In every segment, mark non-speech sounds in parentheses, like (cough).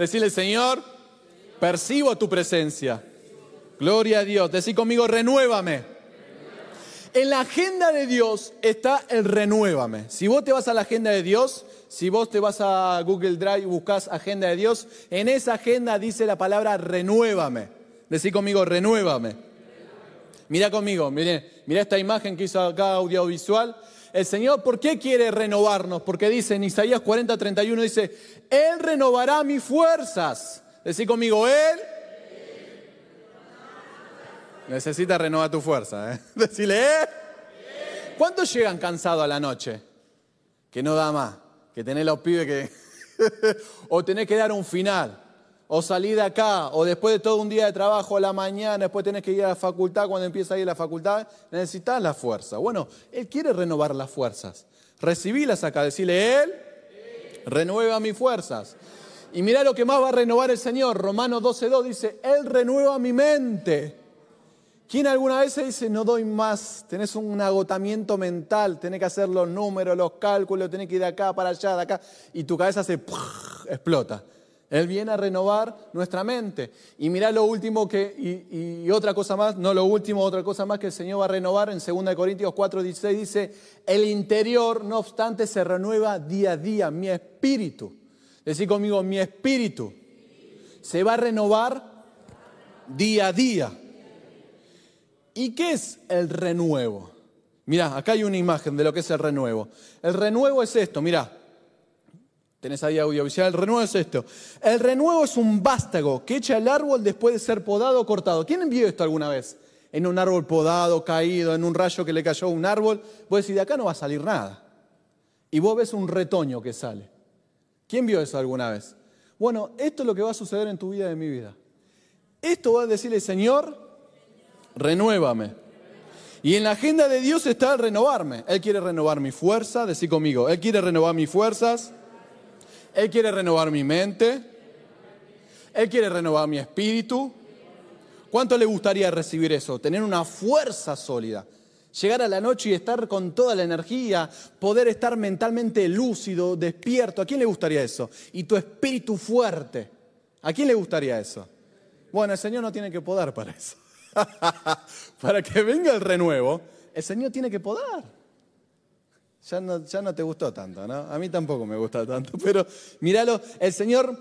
Decirle, Señor, percibo tu presencia. Gloria a Dios. Decí conmigo, renuévame. En la agenda de Dios está el renuévame. Si vos te vas a la agenda de Dios, si vos te vas a Google Drive y buscas agenda de Dios, en esa agenda dice la palabra renuévame. Decí conmigo, renuévame. Mira conmigo, mire, mira esta imagen que hizo acá audiovisual. El Señor, ¿por qué quiere renovarnos? Porque dice en Isaías 40, 31, dice, Él renovará mis fuerzas. Decí conmigo, Él necesita renovar tu fuerza. ¿eh? (laughs) Decirle, ¿eh? ¿Cuántos llegan cansados a la noche? Que no da más, que tenés los pibes que... (laughs) o tenés que dar un final, o salir de acá, o después de todo un día de trabajo a la mañana, después tenés que ir a la facultad, cuando empieza a ir la facultad, necesitas la fuerza. Bueno, Él quiere renovar las fuerzas. Recibílas acá, decirle, Él renueva mis fuerzas. Y mira lo que más va a renovar el Señor. Romanos 12.2 dice, Él renueva mi mente. ¿Quién alguna vez se dice, no doy más? Tenés un agotamiento mental, tenés que hacer los números, los cálculos, tenés que ir de acá para allá, de acá, y tu cabeza se explota. Él viene a renovar nuestra mente. Y mira lo último que, y, otra cosa más, no lo último, otra cosa más que el Señor va a renovar en 2 Corintios 4, 16 dice, el interior, no obstante, se renueva día a día, mi espíritu. Decí conmigo, mi espíritu se va a renovar día a día. ¿Y qué es el renuevo? Mira, acá hay una imagen de lo que es el renuevo. El renuevo es esto, mira. Tenés ahí audiovisual. El renuevo es esto. El renuevo es un vástago que echa el árbol después de ser podado o cortado. ¿Quién vio esto alguna vez? En un árbol podado, caído, en un rayo que le cayó a un árbol. Vos decís, de acá no va a salir nada. Y vos ves un retoño que sale. ¿Quién vio eso alguna vez? Bueno, esto es lo que va a suceder en tu vida y en mi vida. Esto va a decirle, Señor, renuévame. Y en la agenda de Dios está el renovarme. Él quiere renovar mi fuerza, decí conmigo, Él quiere renovar mis fuerzas, Él quiere renovar mi mente, Él quiere renovar mi espíritu. ¿Cuánto le gustaría recibir eso? Tener una fuerza sólida. Llegar a la noche y estar con toda la energía, poder estar mentalmente lúcido, despierto. ¿A quién le gustaría eso? Y tu espíritu fuerte. ¿A quién le gustaría eso? Bueno, el Señor no tiene que poder para eso. (laughs) para que venga el renuevo, el Señor tiene que podar. Ya no, ya no te gustó tanto, ¿no? A mí tampoco me gusta tanto, (laughs) pero míralo, el Señor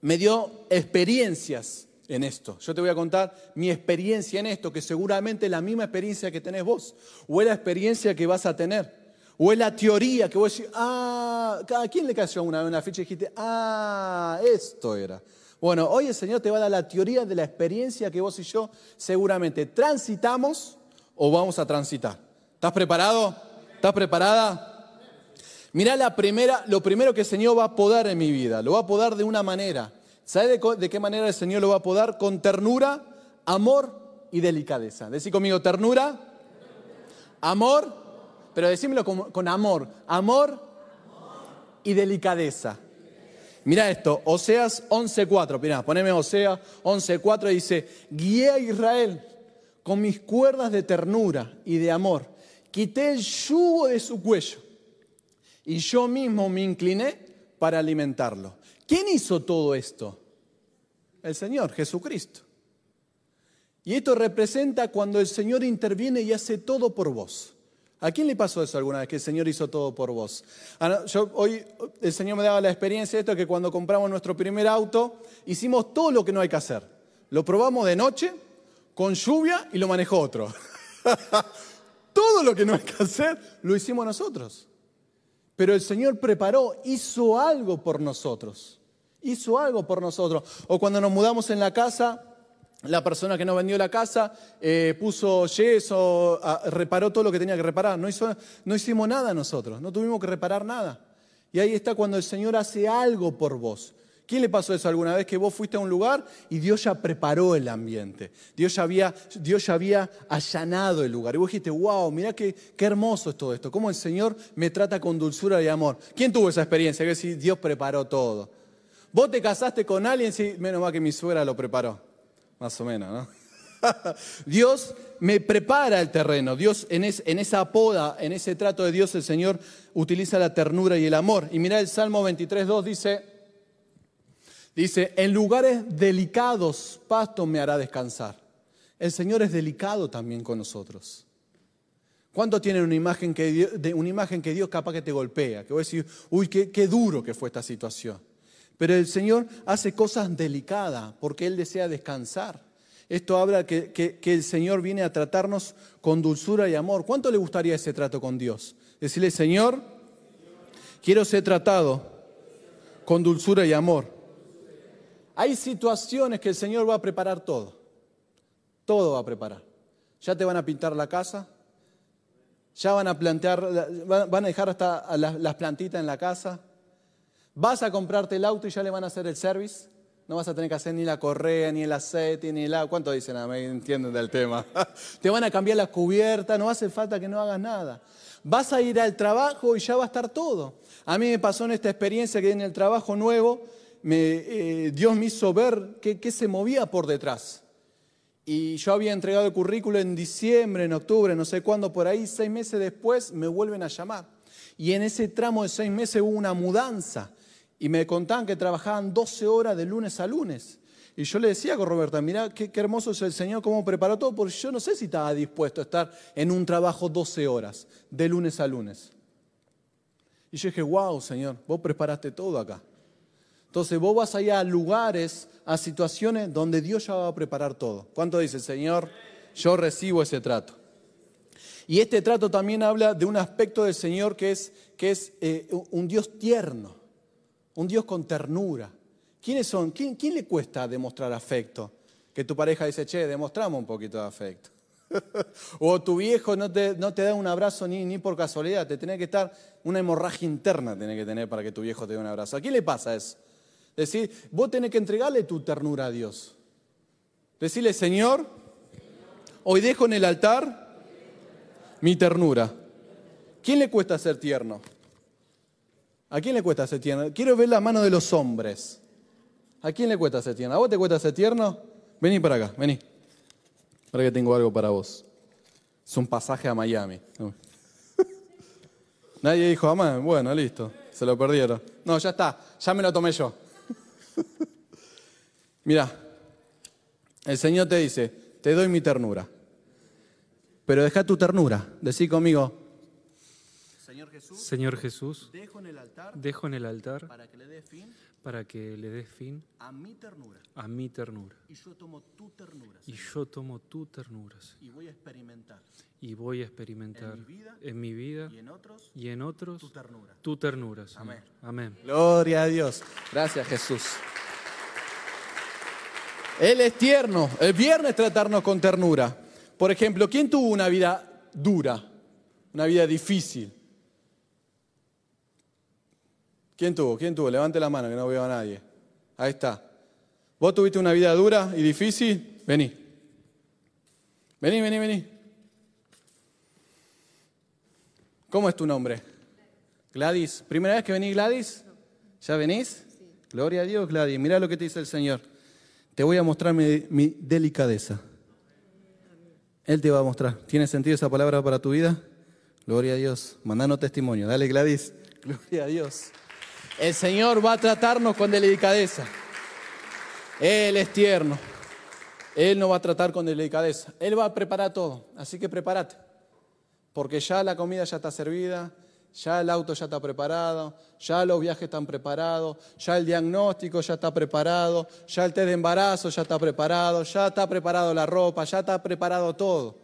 me dio experiencias en esto. Yo te voy a contar mi experiencia en esto, que seguramente es la misma experiencia que tenés vos, o es la experiencia que vas a tener, o es la teoría que vos decís, ah, ¿a quién le cayó una, una ficha y dijiste, ah, esto era? Bueno, hoy el Señor te va a dar la teoría de la experiencia que vos y yo seguramente transitamos o vamos a transitar. ¿Estás preparado? ¿Estás preparada? Mirá la primera, lo primero que el Señor va a podar en mi vida. Lo va a podar de una manera. ¿Sabe de, qué manera el Señor lo va a podar? Con ternura, amor y delicadeza. Decí conmigo ternura, amor, pero decímelo con, amor. Amor y delicadeza. Mira esto, Oseas 11.4, mira, poneme Oseas 11.4 dice, guié a Israel con mis cuerdas de ternura y de amor, quité el yugo de su cuello y yo mismo me incliné para alimentarlo. ¿Quién hizo todo esto? El Señor, Jesucristo. Y esto representa cuando el Señor interviene y hace todo por vos. ¿A quién le pasó eso alguna vez, que el Señor hizo todo por vos? Ah, hoy el Señor me daba la experiencia de esto, que cuando compramos nuestro primer auto, hicimos todo lo que no hay que hacer. Lo probamos de noche, con lluvia, y lo manejó otro. (laughs) todo lo que no hay que hacer, lo hicimos nosotros. Pero el Señor preparó, hizo algo por nosotros. Hizo algo por nosotros. O cuando nos mudamos en la casa, la persona que no vendió la casa eh, puso yeso, reparó todo lo que tenía que reparar. No, no hicimos nada nosotros, no tuvimos que reparar nada. Y ahí está cuando el Señor hace algo por vos. ¿Quién le pasó eso alguna vez? Que vos fuiste a un lugar y Dios ya preparó el ambiente. Dios ya había, Dios ya había allanado el lugar. Y vos dijiste, wow, mira qué, qué hermoso es todo esto. Cómo el Señor me trata con dulzura y amor. ¿Quién tuvo esa experiencia? Que si Dios preparó todo. Vos te casaste con alguien, sí, menos mal que mi suegra lo preparó. Más o menos, ¿no? (laughs) Dios me prepara el terreno. Dios en, esa poda, en ese trato de Dios, el Señor utiliza la ternura y el amor. Y mira el Salmo 23.2 dice, Dice, en lugares delicados, pasto me hará descansar. El Señor es delicado también con nosotros. ¿Cuánto tienen una imagen que Dios, imagen que Dios capaz que te golpea? Que voy a decir, uy, qué, duro que fue esta situación. Pero el Señor hace cosas delicadas porque Él desea descansar. Esto habla que, que, el Señor viene a tratarnos con dulzura y amor. ¿Cuánto le gustaría ese trato con Dios? Decirle, Señor, quiero ser tratado con dulzura y amor. Hay situaciones que el Señor va a preparar todo. Todo va a preparar. Ya te van a pintar la casa, ya van a plantear, van a dejar hasta las plantitas en la casa. Vas a comprarte el auto y ya le van a hacer el service. No vas a tener que hacer ni la correa, ni el aceite, ni el agua. ¿Cuánto dicen a mí? Entienden del tema. (laughs) Te van a cambiar la cubierta, no hace falta que no hagas nada. Vas a ir al trabajo y ya va a estar todo. A mí me pasó en esta experiencia que en el trabajo nuevo, me, eh, Dios me hizo ver qué se movía por detrás. Y yo había entregado el currículo en diciembre, en octubre, no sé cuándo, por ahí, seis meses después me vuelven a llamar. Y en ese tramo de seis meses hubo una mudanza. Y me contaban que trabajaban 12 horas de lunes a lunes. Y yo le decía con Roberta, mira qué, qué, hermoso es el Señor, cómo preparó todo, porque yo no sé si estaba dispuesto a estar en un trabajo 12 horas, de lunes a lunes. Y yo dije, wow, Señor, vos preparaste todo acá. Entonces vos vas allá a lugares, a situaciones donde Dios ya va a preparar todo. ¿Cuánto dice el Señor? Yo recibo ese trato. Y este trato también habla de un aspecto del Señor que es, que es eh, un Dios tierno, un Dios con ternura. ¿Quiénes son? ¿Quién, ¿Quién, le cuesta demostrar afecto? Que tu pareja dice, che, demostramos un poquito de afecto. (laughs) o tu viejo no te, no te da un abrazo ni, ni por casualidad, te tiene que estar, una hemorragia interna tiene que tener para que tu viejo te dé un abrazo. ¿A quién le pasa eso? Decir, vos tenés que entregarle tu ternura a Dios. Decirle, Señor, hoy dejo en el altar mi ternura. ¿Quién le cuesta ser tierno? ¿A quién le cuesta ser tierno? Quiero ver la mano de los hombres. ¿A quién le cuesta ser tierno? ¿A vos te cuesta ser tierno? Vení para acá, vení. Para que tengo algo para vos. Es un pasaje a Miami. (laughs) Nadie dijo, amén. Bueno, listo. Se lo perdieron. No, ya está. Ya me lo tomé yo. (laughs) Mira, el Señor te dice, te doy mi ternura, pero deja tu ternura, decí conmigo. Señor Jesús, Señor Jesús dejo, en el altar, dejo en el altar para que le des fin, para que le des fin a mi ternura. A mi ternura. Y yo tomo tu ternura. Y yo tomo tu ternura. Y voy a experimentar. Y voy a experimentar en mi vida, en mi vida y, en otros, y en otros tu ternura. Tu ternura Amén. Amén. Gloria a Dios. Gracias Jesús. Él es tierno. El viernes tratarnos con ternura. Por ejemplo, ¿quién tuvo una vida dura? Una vida difícil. ¿Quién tuvo? ¿Quién tuvo? Levante la mano que no veo a nadie. Ahí está. ¿Vos tuviste una vida dura y difícil? Vení. Vení, vení, vení. ¿Cómo es tu nombre? Gladys. ¿Primera vez que venís, Gladys? ¿Ya venís? Gloria a Dios, Gladys. Mira lo que te dice el Señor. Te voy a mostrar mi, delicadeza. Él te va a mostrar. ¿Tiene sentido esa palabra para tu vida? Gloria a Dios. Mandanos testimonio. Dale, Gladys. (laughs) Gloria a Dios. El Señor va a tratarnos con delicadeza. Él es tierno. Él no va a tratar con delicadeza. Él va a preparar todo. Así que prepárate. Porque ya la comida ya está servida, ya el auto ya está preparado, ya los viajes están preparados, ya el diagnóstico ya está preparado, ya el test de embarazo ya está preparado, ya está preparado la ropa, ya está preparado todo.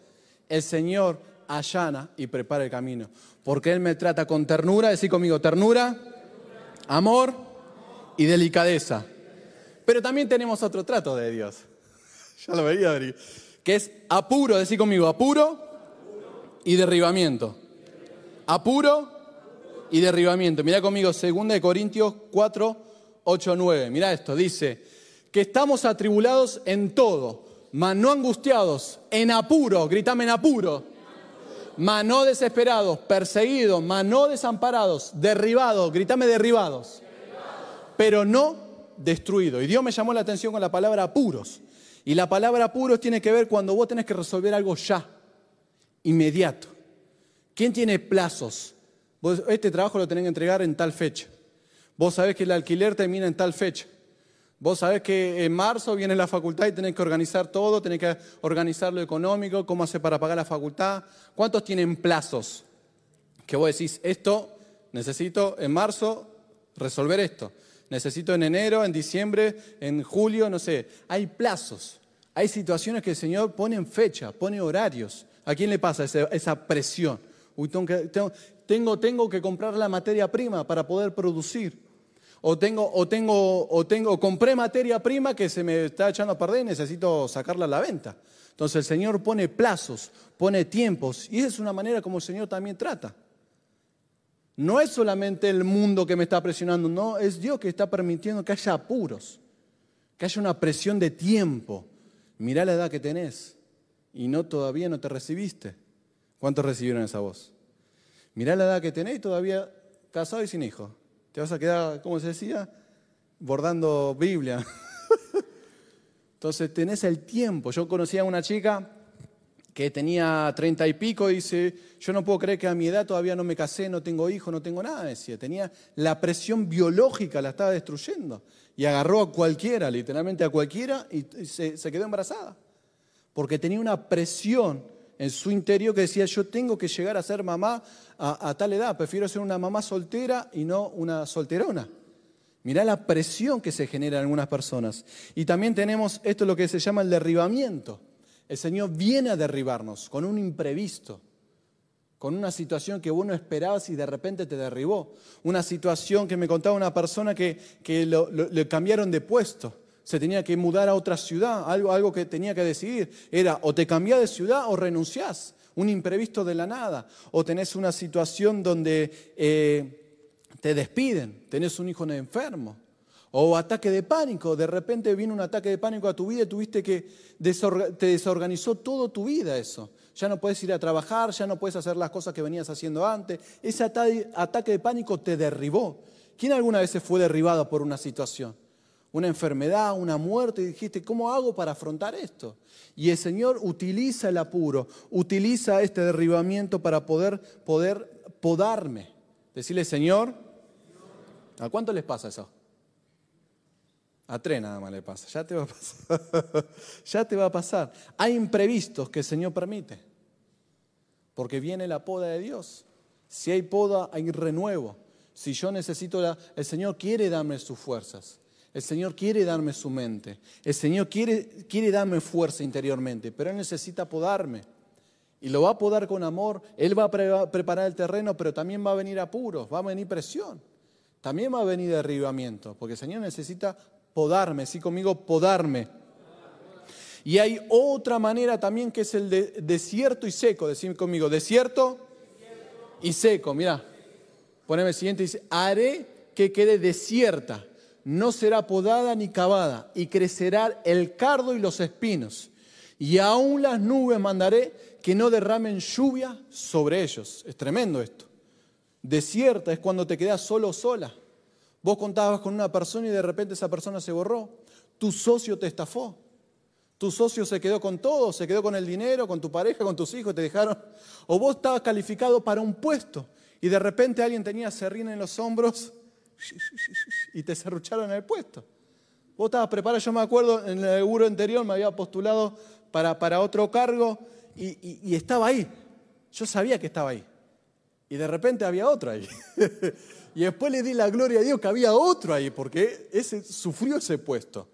El Señor allana y prepara el camino, porque Él me trata con ternura, decir conmigo, ternura, amor y delicadeza. Pero también tenemos otro trato de Dios, (laughs) ya lo veía venir, que es apuro, decir conmigo, apuro y derribamiento. Apuro y derribamiento. Mira conmigo, 2 Corintios 4, 8, 9. Mira esto, dice que estamos atribulados en todo, mas no angustiados, en apuro, gritame en apuro, mas no desesperados, perseguidos, mas no desamparados, derribados, gritame derribados, pero no destruidos. Y Dios me llamó la atención con la palabra apuros. Y la palabra apuros tiene que ver cuando vos tenés que resolver algo ya, inmediato. ¿Quién tiene plazos? este trabajo lo tenés que entregar en tal fecha. Vos sabés que el alquiler termina en tal fecha. Vos sabés que en marzo viene la facultad y tenés que organizar todo, tenés que organizar lo económico, cómo hacer para pagar la facultad. ¿Cuántos tienen plazos? Que vos decís, esto necesito en marzo resolver esto. Necesito en enero, en diciembre, en julio, no sé. Hay plazos. Hay situaciones que el Señor pone en fecha, pone horarios. ¿A quién le pasa esa, presión? tengo, que comprar la materia prima para poder producir o tengo, o tengo, o tengo, compré materia prima que se me está echando a perder y necesito sacarla a la venta. Entonces el Señor pone plazos, pone tiempos, y esa es una manera como el Señor también trata. No es solamente el mundo que me está presionando, no, es Dios que está permitiendo que haya apuros, que haya una presión de tiempo. Mirá la edad que tenés y no todavía no te recibiste. ¿Cuántos recibieron esa voz? Mirá la edad que tenés todavía casado y sin hijo. Te vas a quedar, ¿cómo se decía? Bordando Biblia. (laughs) Entonces tenés el tiempo. Yo conocía a una chica que tenía treinta y pico y dice, yo no puedo creer que a mi edad todavía no me casé, no tengo hijo, no tengo nada, decía. Tenía la presión biológica, la estaba destruyendo. Y agarró a cualquiera, literalmente a cualquiera, y se, quedó embarazada. Porque tenía una presión en su interior que decía, yo tengo que llegar a ser mamá a, tal edad, prefiero ser una mamá soltera y no una solterona. Mirá la presión que se genera en algunas personas. Y también tenemos esto lo que se llama el derribamiento. El Señor viene a derribarnos con un imprevisto, con una situación que vos no esperabas y de repente te derribó. Una situación que me contaba una persona que, le cambiaron de puesto. Se tenía que mudar a otra ciudad, algo, algo que tenía que decidir. Era o te cambiás de ciudad o renunciás un imprevisto de la nada, o tenés una situación donde eh, te despiden, tenés un hijo enfermo, o ataque de pánico, de repente vino un ataque de pánico a tu vida y tuviste que te desorganizó toda tu vida eso. Ya no puedes ir a trabajar, ya no puedes hacer las cosas que venías haciendo antes. Ese ataque de pánico te derribó. ¿Quién alguna vez se fue derribado por una situación? Una enfermedad, una muerte, y dijiste, ¿cómo hago para afrontar esto? Y el Señor utiliza el apuro, utiliza este derribamiento para poder, poder podarme. Decirle, Señor, ¿a cuánto les pasa eso? A tres nada más le pasa, ya te va a pasar. (laughs) ya te va a pasar. Hay imprevistos que el Señor permite, porque viene la poda de Dios. Si hay poda, hay renuevo. Si yo necesito, la, el Señor quiere darme sus fuerzas. El Señor quiere darme su mente. El Señor quiere, quiere darme fuerza interiormente, pero Él necesita podarme. Y lo va a podar con amor. Él va a preparar el terreno, pero también va a venir apuros, va a venir presión. También va a venir derribamiento, porque el Señor necesita podarme. Sí, conmigo, podarme. Y hay otra manera también que es el de desierto y seco. Decir conmigo, desierto, y seco. Mira, poneme el siguiente. Dice, haré que quede desierta no será podada ni cavada, y crecerá el cardo y los espinos. Y aún las nubes mandaré que no derramen lluvia sobre ellos. Es tremendo esto. Desierta es cuando te quedas solo o sola. Vos contabas con una persona y de repente esa persona se borró. Tu socio te estafó. Tu socio se quedó con todo, se quedó con el dinero, con tu pareja, con tus hijos, te dejaron. O vos estabas calificado para un puesto y de repente alguien tenía serrín en los hombros y te cerrucharon el puesto. Vos estabas preparado, yo me acuerdo, en el seguro anterior me había postulado para, para otro cargo y, y, estaba ahí. Yo sabía que estaba ahí. Y de repente había otro ahí. (laughs) y después le di la gloria a Dios que había otro ahí, porque ese sufrió ese puesto.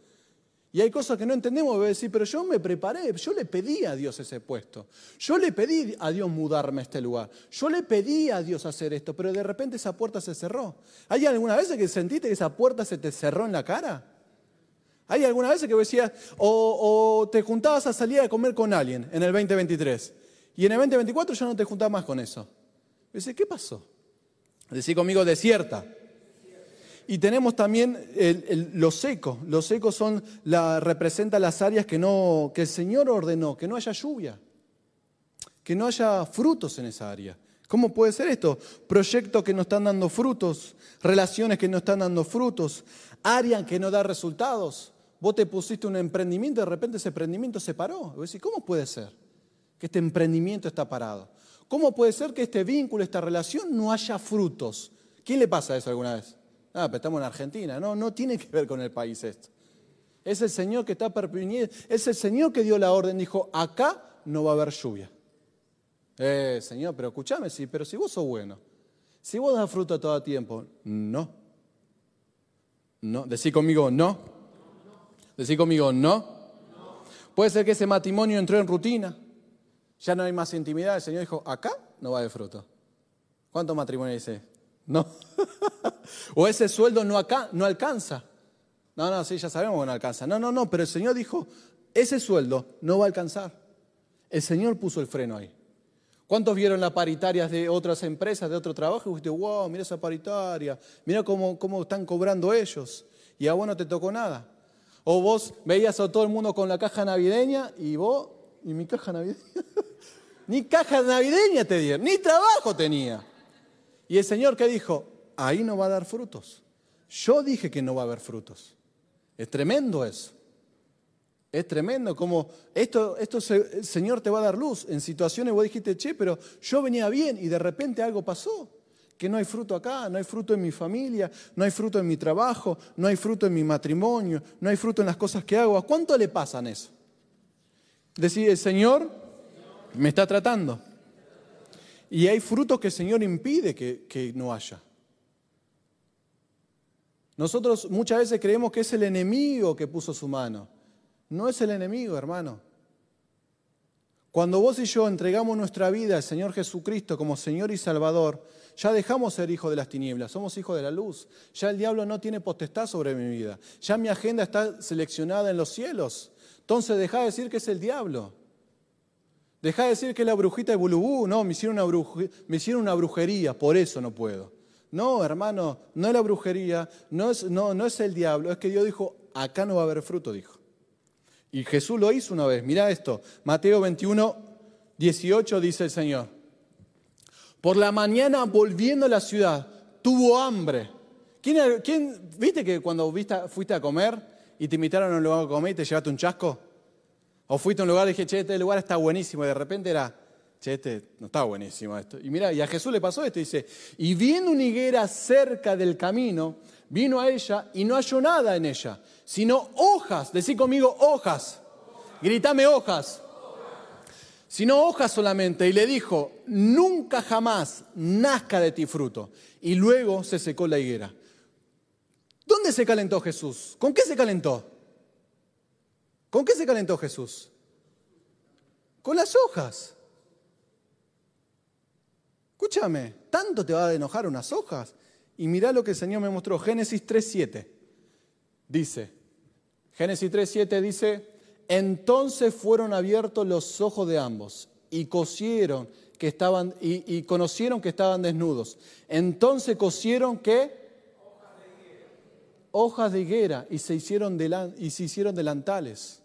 Y hay cosas que no entendemos, voy a decir, pero yo me preparé, yo le pedí a Dios ese puesto. Yo le pedí a Dios mudarme a este lugar. Yo le pedí a Dios hacer esto, pero de repente esa puerta se cerró. ¿Hay alguna vez que sentiste que esa puerta se te cerró en la cara? ¿Hay alguna vez que decías, o, o te juntabas a salir a comer con alguien en el 2023 y en el 2024 ya no te juntabas más con eso? Dice, ¿qué pasó? Decí conmigo, desierta. Y tenemos también los secos. Los secos son representan las áreas que, no, que el Señor ordenó, que no haya lluvia, que no haya frutos en esa área. ¿Cómo puede ser esto? Proyectos que no están dando frutos, relaciones que no están dando frutos, áreas que no dan resultados. Vos te pusiste un emprendimiento y de repente ese emprendimiento se paró. ¿cómo puede ser que este emprendimiento está parado? ¿Cómo puede ser que este vínculo, esta relación no haya frutos? ¿Quién le pasa eso alguna vez? Ah, estamos en Argentina. No, no tiene que ver con el país esto. Es el Señor que está perpiniendo, es el Señor que dio la orden, dijo, acá no va a haber lluvia. Eh, Señor, pero escúchame, sí, pero si vos sos bueno, si vos das fruto todo el tiempo, no. No, decí conmigo no. Decí conmigo no. Puede ser que ese matrimonio entró en rutina, ya no hay más intimidad. El Señor dijo, acá no va de fruto. ¿Cuántos matrimonios dice? No. (laughs) o ese sueldo no, acá, no alcanza. No, no, sí, ya sabemos que no alcanza. No, no, no, pero el Señor dijo, ese sueldo no va a alcanzar. El Señor puso el freno ahí. ¿Cuántos vieron las paritarias de otras empresas, de otro trabajo? Y dijiste, wow, mira esa paritaria, mira cómo, cómo están cobrando ellos. Y a vos no te tocó nada. O vos veías a todo el mundo con la caja navideña y vos, ¿y mi caja navideña? (laughs) ni caja navideña te dieron, ni trabajo tenía. Y el Señor que dijo, ahí no va a dar frutos. Yo dije que no va a haber frutos. Es tremendo eso. Es tremendo como esto, esto el Señor te va a dar luz. En situaciones vos dijiste, che, pero yo venía bien y de repente algo pasó. Que no hay fruto acá, no hay fruto en mi familia, no hay fruto en mi trabajo, no hay fruto en mi matrimonio, no hay fruto en las cosas que hago. ¿A cuánto le pasan eso? Decir, el Señor me está tratando. Y hay frutos que el Señor impide que, que no haya. Nosotros muchas veces creemos que es el enemigo que puso su mano. No es el enemigo, hermano. Cuando vos y yo entregamos nuestra vida al Señor Jesucristo como Señor y Salvador, ya dejamos ser hijos de las tinieblas, somos hijos de la luz. Ya el diablo no tiene potestad sobre mi vida. Ya mi agenda está seleccionada en los cielos. Entonces deja de decir que es el diablo. Deja de decir que es la brujita de Bulubú. No, me hicieron, una me hicieron una brujería, por eso no puedo. No, hermano, no es la brujería, no es, no, no es el diablo, es que Dios dijo, acá no va a haber fruto, dijo. Y Jesús lo hizo una vez. Mira esto. Mateo 21, 18 dice el Señor. Por la mañana volviendo a la ciudad, tuvo hambre. ¿Quién, quién viste que cuando fuiste a comer y te invitaron a un lugar a comer y te llevaste un chasco? O fuiste a un lugar y dije, che, este lugar está buenísimo. Y de repente era, che, este no está buenísimo esto. Y mira, y a Jesús le pasó esto. Dice, y viendo una higuera cerca del camino, vino a ella y no halló nada en ella, sino hojas. Decí conmigo hojas. Grítame hojas. Sino hojas solamente. Y le dijo, nunca jamás nazca de ti fruto. Y luego se secó la higuera. ¿Dónde se calentó Jesús? ¿Con qué se calentó? ¿Con qué se calentó Jesús? Con las hojas. Escúchame, ¿tanto te va a enojar unas hojas? Y mirá lo que el Señor me mostró. Génesis 3.7 dice, Génesis 3.7 dice, entonces fueron abiertos los ojos de ambos y cosieron que estaban y, conocieron que estaban desnudos. Entonces cosieron qué? Hojas de higuera y se hicieron, y se hicieron delantales.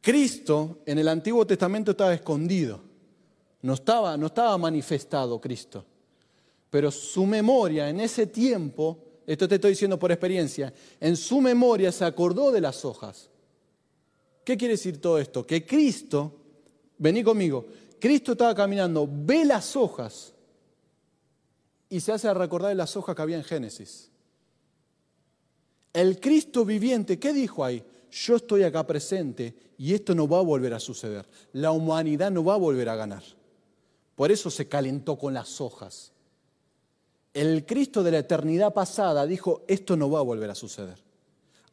Cristo en el Antiguo Testamento estaba escondido, no estaba, no estaba manifestado Cristo pero su memoria en ese tiempo, esto te estoy diciendo por experiencia, en su memoria se acordó de las hojas. ¿Qué quiere decir todo esto? Que Cristo, vení conmigo, Cristo estaba caminando, ve las hojas y se hace recordar de las hojas que había en Génesis. El Cristo viviente, ¿qué dijo ahí? Yo estoy acá presente y esto no va a volver a suceder. La humanidad no va a volver a ganar. Por eso se calentó con las hojas. El Cristo de la eternidad pasada dijo, esto no va a volver a suceder.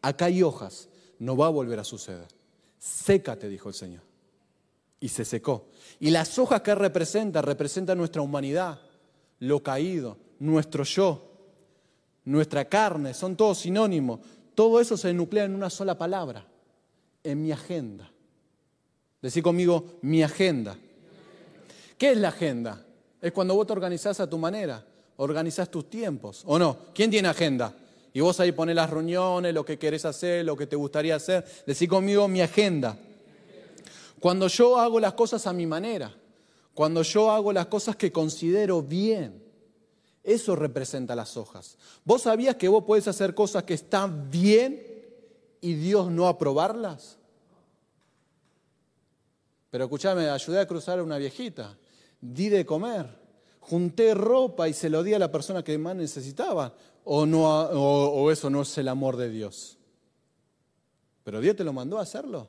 Acá hay hojas, no va a volver a suceder. Sécate, dijo el Señor. Y se secó. Y las hojas que representa, representa nuestra humanidad, lo caído, nuestro yo, nuestra carne, son todos sinónimos. Todo eso se nuclea en una sola palabra, en mi agenda. Decí conmigo, mi agenda. ¿Qué es la agenda? Es cuando vos te organizás a tu manera organizás tus tiempos, ¿o no? ¿Quién tiene agenda? Y vos ahí pones las reuniones, lo que querés hacer, lo que te gustaría hacer. Decí conmigo mi agenda. Cuando yo hago las cosas a mi manera, cuando yo hago las cosas que considero bien, eso representa las hojas. ¿Vos sabías que vos podés hacer cosas que están bien y Dios no aprobarlas? Pero escúchame, ayudé a cruzar a una viejita, di de comer junté ropa y se lo di a la persona que más necesitaba, o, no, o, eso no es el amor de Dios. ¿Pero Dios te lo mandó a hacerlo?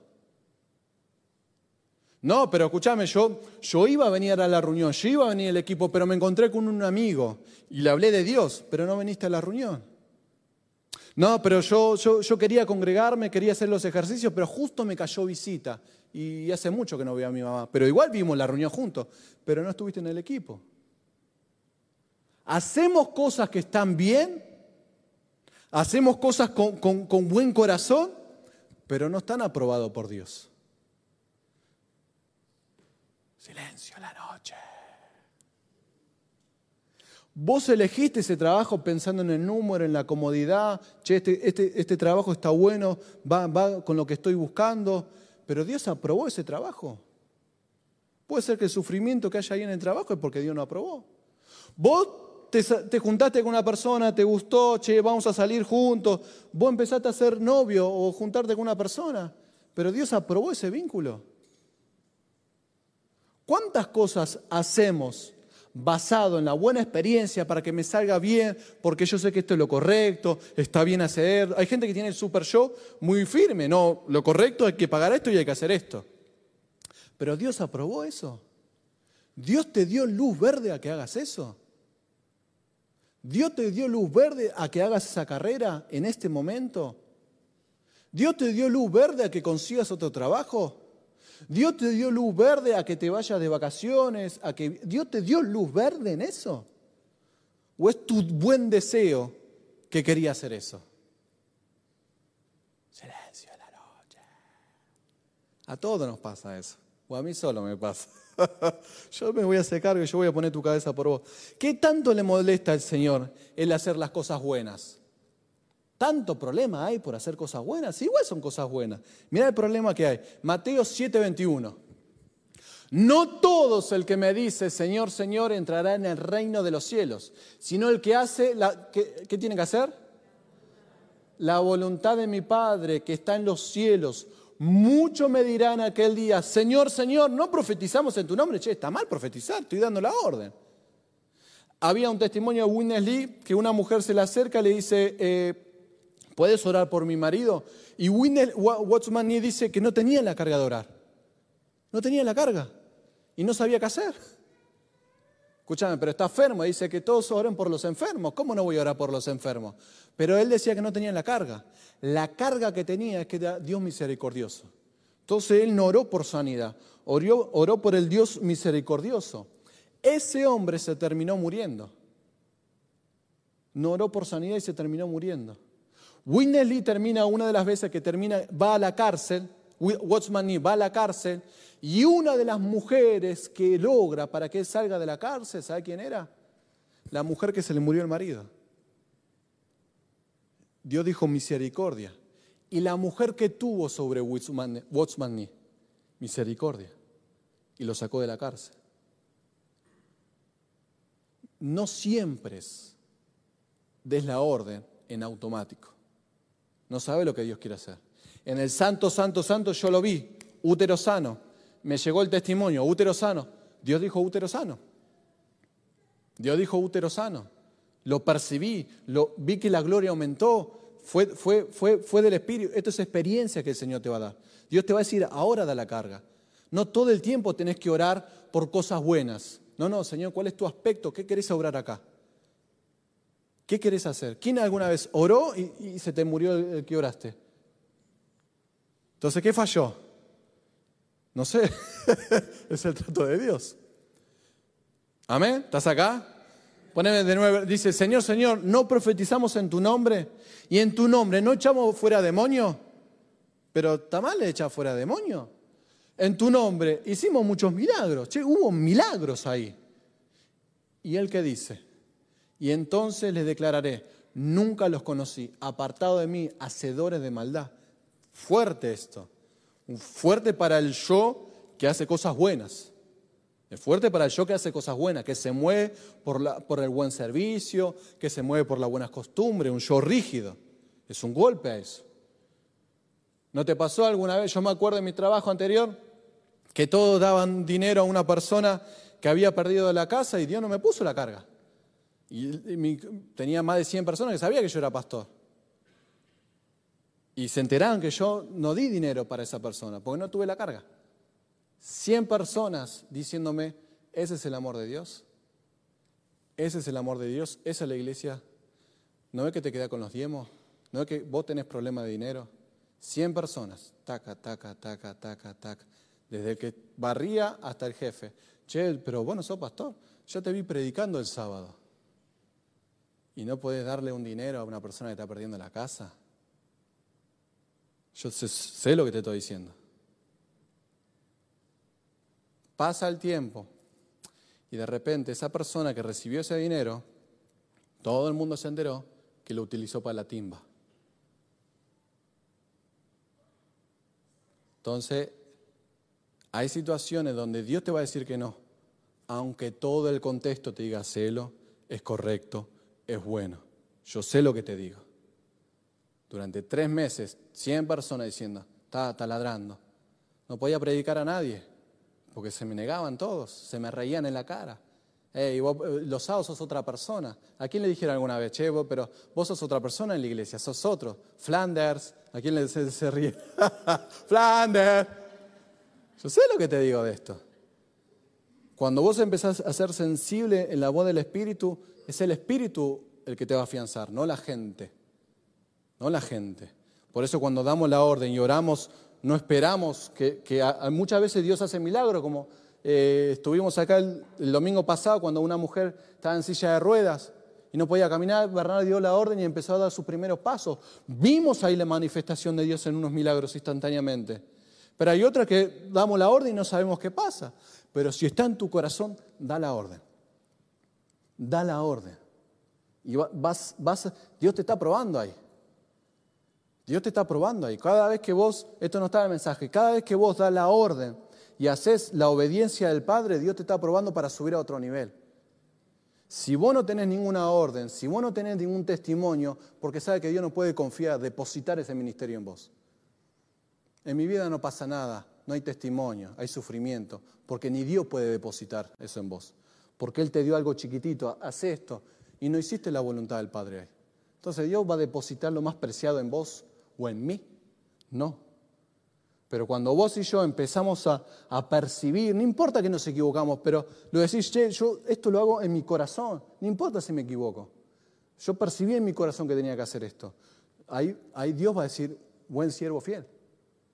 No, pero escúchame, yo, yo iba a venir a la reunión, yo iba a venir al equipo, pero me encontré con un amigo y le hablé de Dios, pero no viniste a la reunión. No, pero yo, yo, yo quería congregarme, quería hacer los ejercicios, pero justo me cayó visita y hace mucho que no veo a mi mamá. Pero igual vimos la reunión juntos, pero no estuviste en el equipo. Hacemos cosas que están bien, hacemos cosas con, con buen corazón, pero no están aprobados por Dios. Silencio la noche. Vos elegiste ese trabajo pensando en el número, en la comodidad, che, este, este, este trabajo está bueno, va, va con lo que estoy buscando, pero Dios aprobó ese trabajo. Puede ser que el sufrimiento que haya ahí en el trabajo es porque Dios no aprobó. Vos te, te, juntaste con una persona, te gustó, che, vamos a salir juntos, vos empezaste a ser novio o juntarte con una persona, pero Dios aprobó ese vínculo. ¿Cuántas cosas hacemos basado en la buena experiencia para que me salga bien, porque yo sé que esto es lo correcto, está bien hacer? Hay gente que tiene el super show muy firme, no, lo correcto hay que pagar esto y hay que hacer esto. Pero Dios aprobó eso. Dios te dio luz verde a que hagas eso. Dios te dio luz verde a que hagas esa carrera en este momento. Dios te dio luz verde a que consigas otro trabajo. Dios te dio luz verde a que te vayas de vacaciones, a que Dios te dio luz verde en eso. ¿O es tu buen deseo que quería hacer eso? Silencio en la noche. A todos nos pasa eso. O a mí solo me pasa. (laughs) yo me voy a hacer cargo y yo voy a poner tu cabeza por vos. ¿Qué tanto le molesta al Señor el hacer las cosas buenas? Tanto problema hay por hacer cosas buenas. Igual son cosas buenas. Mira el problema que hay. Mateo 7:21. No todos el que me dice, Señor, Señor, entrará en el reino de los cielos, sino el que hace, la, ¿qué, ¿qué tiene que hacer? La voluntad de mi Padre que está en los cielos. Muchos me dirán aquel día, Señor, Señor, no profetizamos en tu nombre. Che, está mal profetizar, estoy dando la orden. Había un testimonio de Winnes Lee que una mujer se le acerca y le dice, eh, ¿puedes orar por mi marido? Y Watchman Nee dice que no tenía la carga de orar. No tenía la carga y no sabía qué hacer. Escúchame, pero está enfermo. Dice que todos oren por los enfermos. ¿Cómo no voy a orar por los enfermos? Pero él decía que no tenía la carga. La carga que tenía es que era Dios misericordioso. Entonces él no oró por sanidad, oró, oró por el Dios misericordioso. Ese hombre se terminó muriendo. No oró por sanidad y se terminó muriendo. Winnie termina una de las veces que termina, va a la cárcel, Watchman va a la cárcel, y una de las mujeres que logra para que él salga de la cárcel, ¿sabe quién era? La mujer que se le murió el marido. Dios dijo misericordia. Y la mujer que tuvo sobre Watchman misericordia. Y lo sacó de la cárcel. No siempre es des la orden en automático. No sabe lo que Dios quiere hacer. En el santo, santo, santo yo lo vi, útero sano. Me llegó el testimonio, útero sano. Dios dijo útero sano. Dios dijo útero sano. Lo percibí, lo, vi que la gloria aumentó. Fue, fue, fue, fue del Espíritu. Esto es experiencia que el Señor te va a dar. Dios te va a decir, ahora da la carga. No todo el tiempo tenés que orar por cosas buenas. No, no, Señor, ¿cuál es tu aspecto? ¿Qué querés orar acá? ¿Qué querés hacer? ¿Quién alguna vez oró y, se te murió el, que oraste? Entonces, ¿qué falló? No sé, (laughs) es el trato de Dios. Amén, ¿estás acá? Poneme de nuevo, dice, Señor, Señor, no profetizamos en tu nombre y en tu nombre no echamos fuera demonio, pero está mal echar fuera demonio. En tu nombre hicimos muchos milagros, hubo milagros ahí. ¿Y él qué dice? Y entonces les declararé, nunca los conocí, apartado de mí, hacedores de maldad. Fuerte esto. Fuerte para el yo que hace cosas buenas. Es fuerte para el yo que hace cosas buenas, que se mueve por, el buen servicio, que se mueve por las buenas costumbres, un yo rígido. Es un golpe a eso. ¿No te pasó alguna vez? Yo me acuerdo de mi trabajo anterior que todos daban dinero a una persona que había perdido la casa y Dios no me puso la carga. Y tenía más de 100 personas que sabían que yo era pastor. Y se enteraron que yo no di dinero para esa persona, porque no tuve la carga. 100 personas diciéndome, ese es el amor de Dios. Ese es el amor de Dios. Esa es la iglesia. ¿No ve que te queda con los diezmos? ¿No ve que vos tenés problema de dinero? 100 personas. Taca, taca, taca, taca, taca. Desde el que barría hasta el jefe. Che, pero vos no sos pastor. Yo te vi predicando el sábado. ¿Y no podés darle un dinero a una persona que está perdiendo la casa? Yo sé, lo que te estoy diciendo. Pasa el tiempo y de repente esa persona que recibió ese dinero, todo el mundo se enteró que lo utilizó para la timba. Entonces, hay situaciones donde Dios te va a decir que no, aunque todo el contexto te diga celo, es correcto, es bueno. Yo sé lo que te digo. Durante tres meses, 100 personas diciendo, está taladrando. No podía predicar a nadie, porque se me negaban todos, se me reían en la cara. Hey, vos, eh, los sábados sos otra persona. ¿A quién le dijeron alguna vez, che, pero vos sos otra persona en la iglesia, sos otro? Flanders, ¿a quién le se, se ríe? (laughs) Flanders. Yo sé lo que te digo de esto. Cuando vos empezás a ser sensible en la voz del Espíritu, es el Espíritu el que te va a afianzar, no la gente no la gente. Por eso cuando damos la orden y oramos, no esperamos que, muchas veces Dios hace milagros, como eh, estuvimos acá el, domingo pasado cuando una mujer estaba en silla de ruedas y no podía caminar, Bernardo dio la orden y empezó a dar sus primeros pasos. Vimos ahí la manifestación de Dios en unos milagros instantáneamente. Pero hay otras que damos la orden y no sabemos qué pasa. Pero si está en tu corazón, da la orden. Da la orden. Y vas, vas, Dios te está probando ahí. Dios te está probando ahí. Cada vez que vos, esto no está en el mensaje, cada vez que vos das la orden y haces la obediencia del Padre, Dios te está probando para subir a otro nivel. Si vos no tenés ninguna orden, si vos no tenés ningún testimonio, porque sabe que Dios no puede confiar, depositar ese ministerio en vos. En mi vida no pasa nada, no hay testimonio, hay sufrimiento, porque ni Dios puede depositar eso en vos. Porque Él te dio algo chiquitito, haz esto, y no hiciste la voluntad del Padre. Entonces Dios va a depositar lo más preciado en vos o en mí. No. Pero cuando vos y yo empezamos a, percibir, no importa que nos equivocamos, pero lo decís, che, yo esto lo hago en mi corazón, no importa si me equivoco. Yo percibí en mi corazón que tenía que hacer esto. Ahí, ahí Dios va a decir, buen siervo fiel.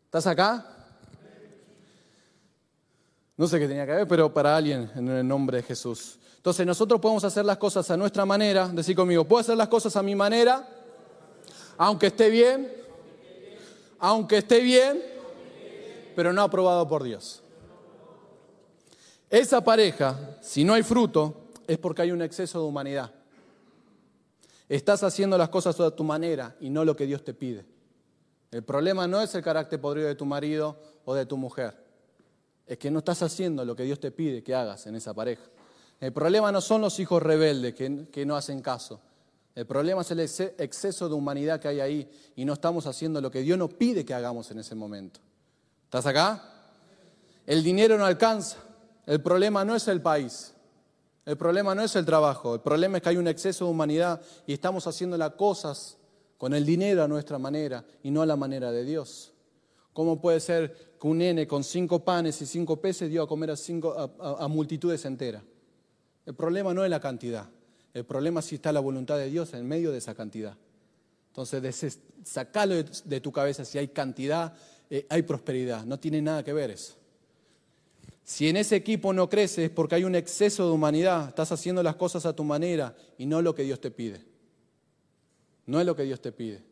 ¿Estás acá? No sé qué tenía que ver, pero para alguien en el nombre de Jesús. Entonces nosotros podemos hacer las cosas a nuestra manera. Decir conmigo, puedo hacer las cosas a mi manera, aunque esté bien, aunque esté bien, pero no aprobado por Dios. Esa pareja, si no hay fruto, es porque hay un exceso de humanidad. Estás haciendo las cosas a tu manera y no lo que Dios te pide. El problema no es el carácter podrido de tu marido o de tu mujer. Es que no estás haciendo lo que Dios te pide que hagas en esa pareja. El problema no son los hijos rebeldes que, que no hacen caso. El problema es el exceso de humanidad que hay ahí y no estamos haciendo lo que Dios nos pide que hagamos en ese momento. ¿Estás acá? El dinero no alcanza. El problema no es el país. El problema no es el trabajo. El problema es que hay un exceso de humanidad y estamos haciendo las cosas con el dinero a nuestra manera y no a la manera de Dios. ¿Cómo puede ser que un nene con cinco panes y cinco peces dio a comer a, multitudes enteras? El problema no es la cantidad. El problema si está la voluntad de Dios en medio de esa cantidad. Entonces, sacalo de, tu cabeza si hay cantidad, eh, hay prosperidad. No tiene nada que ver eso. Si en ese equipo no creces es porque hay un exceso de humanidad, estás haciendo las cosas a tu manera y no lo que Dios te pide. No es lo que Dios te pide.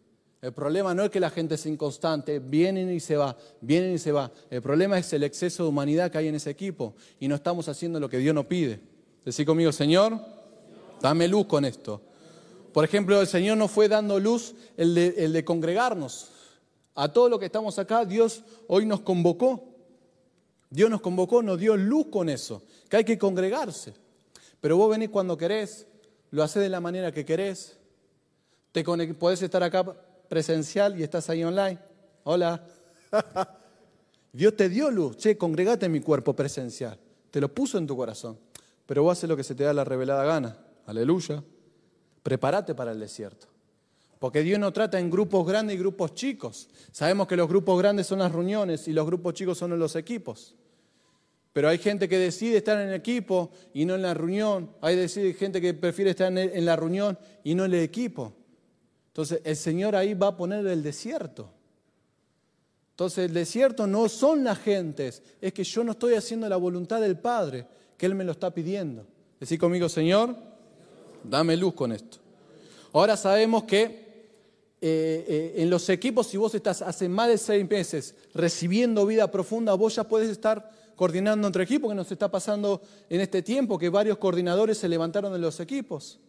El problema no es que la gente es inconstante, vienen y se va, vienen y se va. El problema es el exceso de humanidad que hay en ese equipo y no estamos haciendo lo que Dios nos pide. Decí conmigo, Señor, Dame luz con esto. Por ejemplo, el Señor nos fue dando luz el de, congregarnos. A todo lo que estamos acá, Dios hoy nos convocó. Dios nos convocó, nos dio luz con eso, que hay que congregarse. Pero vos venís cuando querés, lo haces de la manera que querés. Te podés estar acá presencial y estás ahí online. Hola. (laughs) Dios te dio luz. Che, congregate en mi cuerpo presencial. Te lo puso en tu corazón. Pero vos haces lo que se te da la revelada gana. Aleluya. Prepárate para el desierto. Porque Dios no trata en grupos grandes y grupos chicos. Sabemos que los grupos grandes son las reuniones y los grupos chicos son los equipos. Pero hay gente que decide estar en el equipo y no en la reunión. Hay gente que prefiere estar en la reunión y no en el equipo. Entonces el Señor ahí va a poner el desierto. Entonces el desierto no son las gentes, es que yo no estoy haciendo la voluntad del Padre, que Él me lo está pidiendo. Decí conmigo, Señor, dame luz con esto. Ahora sabemos que eh, eh, en los equipos, si vos estás hace más de seis meses recibiendo vida profunda, vos ya puedes estar coordinando entre equipos, que nos está pasando en este tiempo, que varios coordinadores se levantaron de los equipos.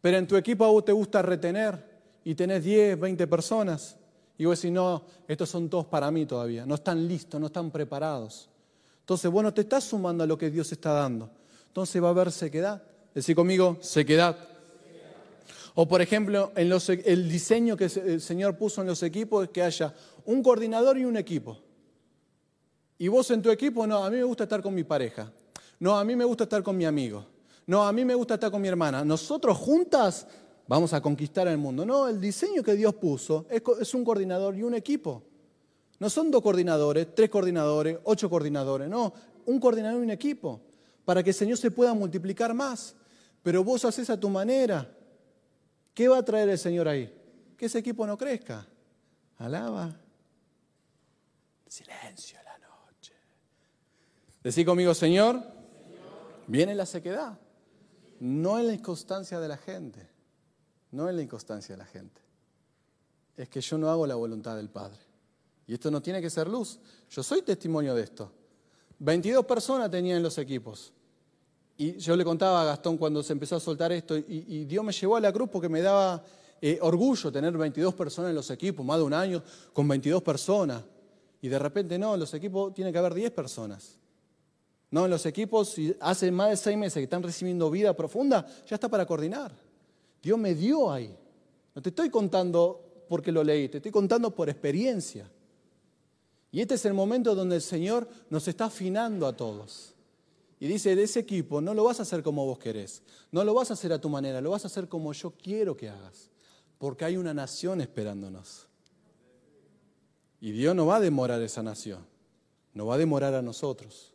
Pero en tu equipo a vos te gusta retener y tenés 10, 20 personas. Y vos decís, no, estos son todos para mí todavía, no están listos, no están preparados. Entonces, bueno, te estás sumando a lo que Dios está dando. Entonces va a haber sequedad. Decí conmigo, sequedad. O por ejemplo, en el diseño que el Señor puso en los equipos es que haya un coordinador y un equipo. Y vos en tu equipo, no, a mí me gusta estar con mi pareja. No, a mí me gusta estar con mi amigo. No, a mí me gusta estar con mi hermana. Nosotros juntas vamos a conquistar el mundo. No, el diseño que Dios puso es, un coordinador y un equipo. No son dos coordinadores, tres coordinadores, ocho coordinadores. No, un coordinador y un equipo. Para que el Señor se pueda multiplicar más. Pero vos haces a tu manera. ¿Qué va a traer el Señor ahí? Que ese equipo no crezca. Alaba. Silencio. Decí conmigo, Señor, viene la sequedad. No en la inconstancia de la gente. No en la inconstancia de la gente. Es que yo no hago la voluntad del Padre. Y esto no tiene que ser luz. Yo soy testimonio de esto. 22 personas tenía en los equipos. Y yo le contaba a Gastón cuando se empezó a soltar esto, y, Dios me llevó a la cruz porque me daba eh, orgullo tener 22 personas en los equipos, más de un año con 22 personas. Y de repente no, en los equipos tiene que haber 10 personas. No, en los equipos, si hace más de seis meses que están recibiendo vida profunda, ya está para coordinar. Dios me dio ahí. No te estoy contando porque lo leí, te estoy contando por experiencia. Y este es el momento donde el Señor nos está afinando a todos. Y dice, de ese equipo no lo vas a hacer como vos querés, no lo vas a hacer a tu manera, lo vas a hacer como yo quiero que hagas, porque hay una nación esperándonos. Y Dios no va a demorar esa nación, no va a demorar a nosotros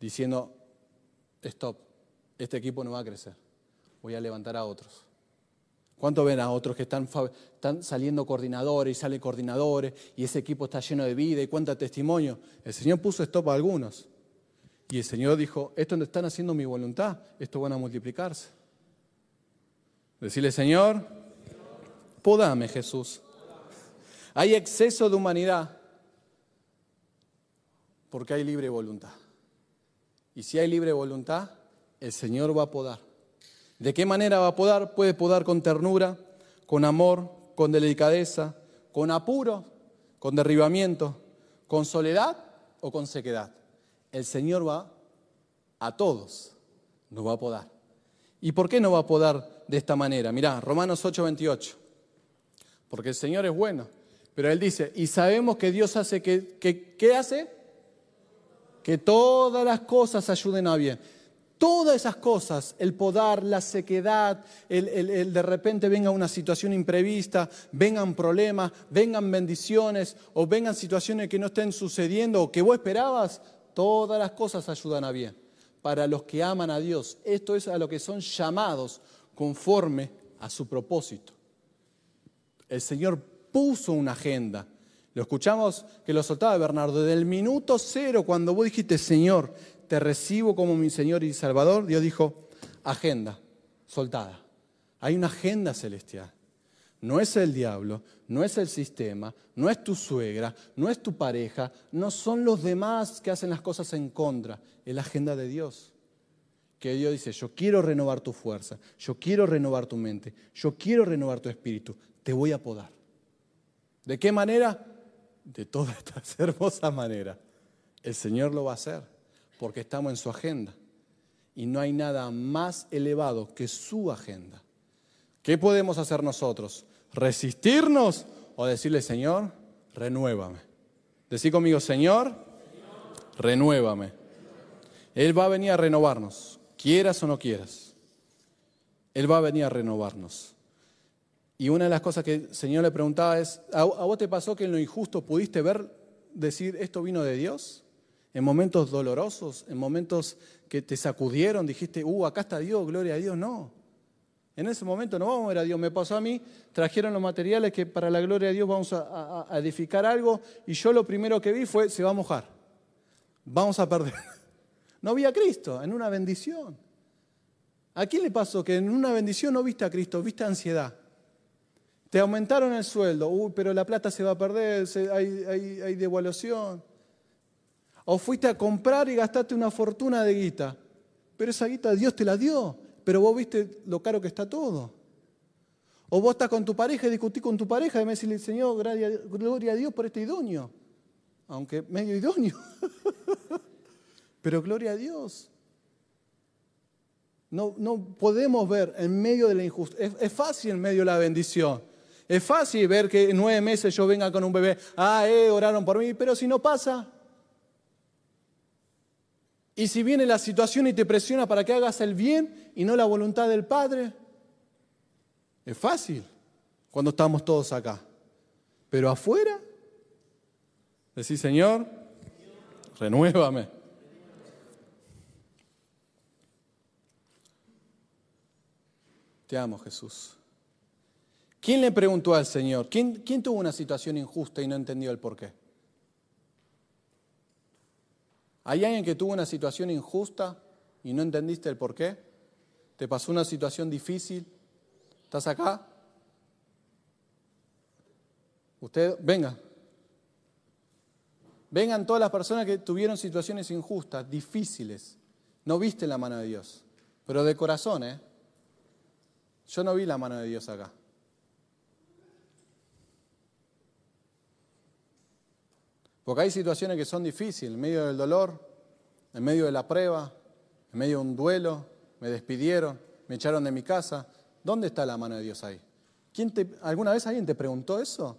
diciendo, stop, este equipo no va a crecer, voy a levantar a otros. ¿Cuánto ven a otros que están, saliendo coordinadores y salen coordinadores y ese equipo está lleno de vida y cuánta testimonio? El Señor puso stop a algunos. Y el Señor dijo, esto no están haciendo mi voluntad, esto van a multiplicarse. Decirle, Señor, podame Jesús. Hay exceso de humanidad porque hay libre voluntad. Y si hay libre voluntad, el Señor va a podar. ¿De qué manera va a podar? Puede podar con ternura, con amor, con delicadeza, con apuro, con derribamiento, con soledad o con sequedad. El Señor va a todos, nos va a podar. ¿Y por qué no va a podar de esta manera? Mirá, Romanos 8:28. Porque el Señor es bueno. Pero Él dice, y sabemos que Dios hace que, ¿qué hace? que todas las cosas ayuden a bien. Todas esas cosas, el podar, la sequedad, el, de repente venga una situación imprevista, vengan problemas, vengan bendiciones o vengan situaciones que no estén sucediendo o que vos esperabas, todas las cosas ayudan a bien. Para los que aman a Dios, esto es a lo que son llamados conforme a su propósito. El Señor puso una agenda lo escuchamos que lo soltaba Bernardo. Desde el minuto cero, cuando vos dijiste, Señor, te recibo como mi Señor y Salvador, Dios dijo, agenda, soltada. Hay una agenda celestial. No es el diablo, no es el sistema, no es tu suegra, no es tu pareja, no son los demás que hacen las cosas en contra, es la agenda de Dios. Que Dios dice, yo quiero renovar tu fuerza, yo quiero renovar tu mente, yo quiero renovar tu espíritu, te voy a podar. ¿De qué manera? de toda (laughs) esta hermosa manera. El Señor lo va a hacer porque estamos en su agenda. Y no hay nada más elevado que su agenda. ¿Qué podemos hacer nosotros? ¿Resistirnos o decirle, Señor, renuévame? Decir conmigo, Señor, renuévame. Él va a venir a renovarnos, quieras o no quieras. Él va a venir a renovarnos. Y una de las cosas que el Señor le preguntaba es, ¿a vos te pasó que en lo injusto pudiste ver, decir, esto vino de Dios? En momentos dolorosos, en momentos que te sacudieron, dijiste, uh, acá está Dios, gloria a Dios, no. En ese momento no vamos a ver a Dios. Me pasó a mí, trajeron los materiales que para la gloria de Dios vamos a, edificar algo y yo lo primero que vi fue, se va a mojar. Vamos a perder. (laughs) No vi a Cristo en una bendición. ¿A quién le pasó que en una bendición no viste a Cristo, viste ansiedad? Te aumentaron el sueldo, uy, pero la plata se va a perder, hay, devaluación. O fuiste a comprar y gastaste una fortuna de guita, pero esa guita Dios te la dio, pero vos viste lo caro que está todo. O vos estás con tu pareja y discutís con tu pareja y me decís, Señor, gloria a Dios por este idóneo, aunque medio idóneo, (laughs) pero gloria a Dios. No, no podemos ver en medio de la injusticia, es fácil en medio de la bendición. Es fácil ver que en nueve meses yo venga con un bebé, ah, eh, oraron por mí, pero si no pasa. Y si viene la situación y te presiona para que hagas el bien y no la voluntad del Padre, es fácil cuando estamos todos acá. Pero afuera, decís, Señor, renuévame. Te amo, Jesús. ¿Quién le preguntó al Señor? ¿Quién, ¿Quién, tuvo una situación injusta y no entendió el por qué? ¿Hay alguien que tuvo una situación injusta y no entendiste el por qué? ¿Te pasó una situación difícil? ¿Estás acá? Usted, venga. Vengan todas las personas que tuvieron situaciones injustas, difíciles. No viste la mano de Dios, pero de corazón, ¿eh? Yo no vi la mano de Dios acá. Porque hay situaciones que son difíciles, en medio del dolor, en medio de la prueba, en medio de un duelo, me despidieron, me echaron de mi casa. ¿Dónde está la mano de Dios ahí? ¿Quién te, ¿Alguna vez alguien te preguntó eso?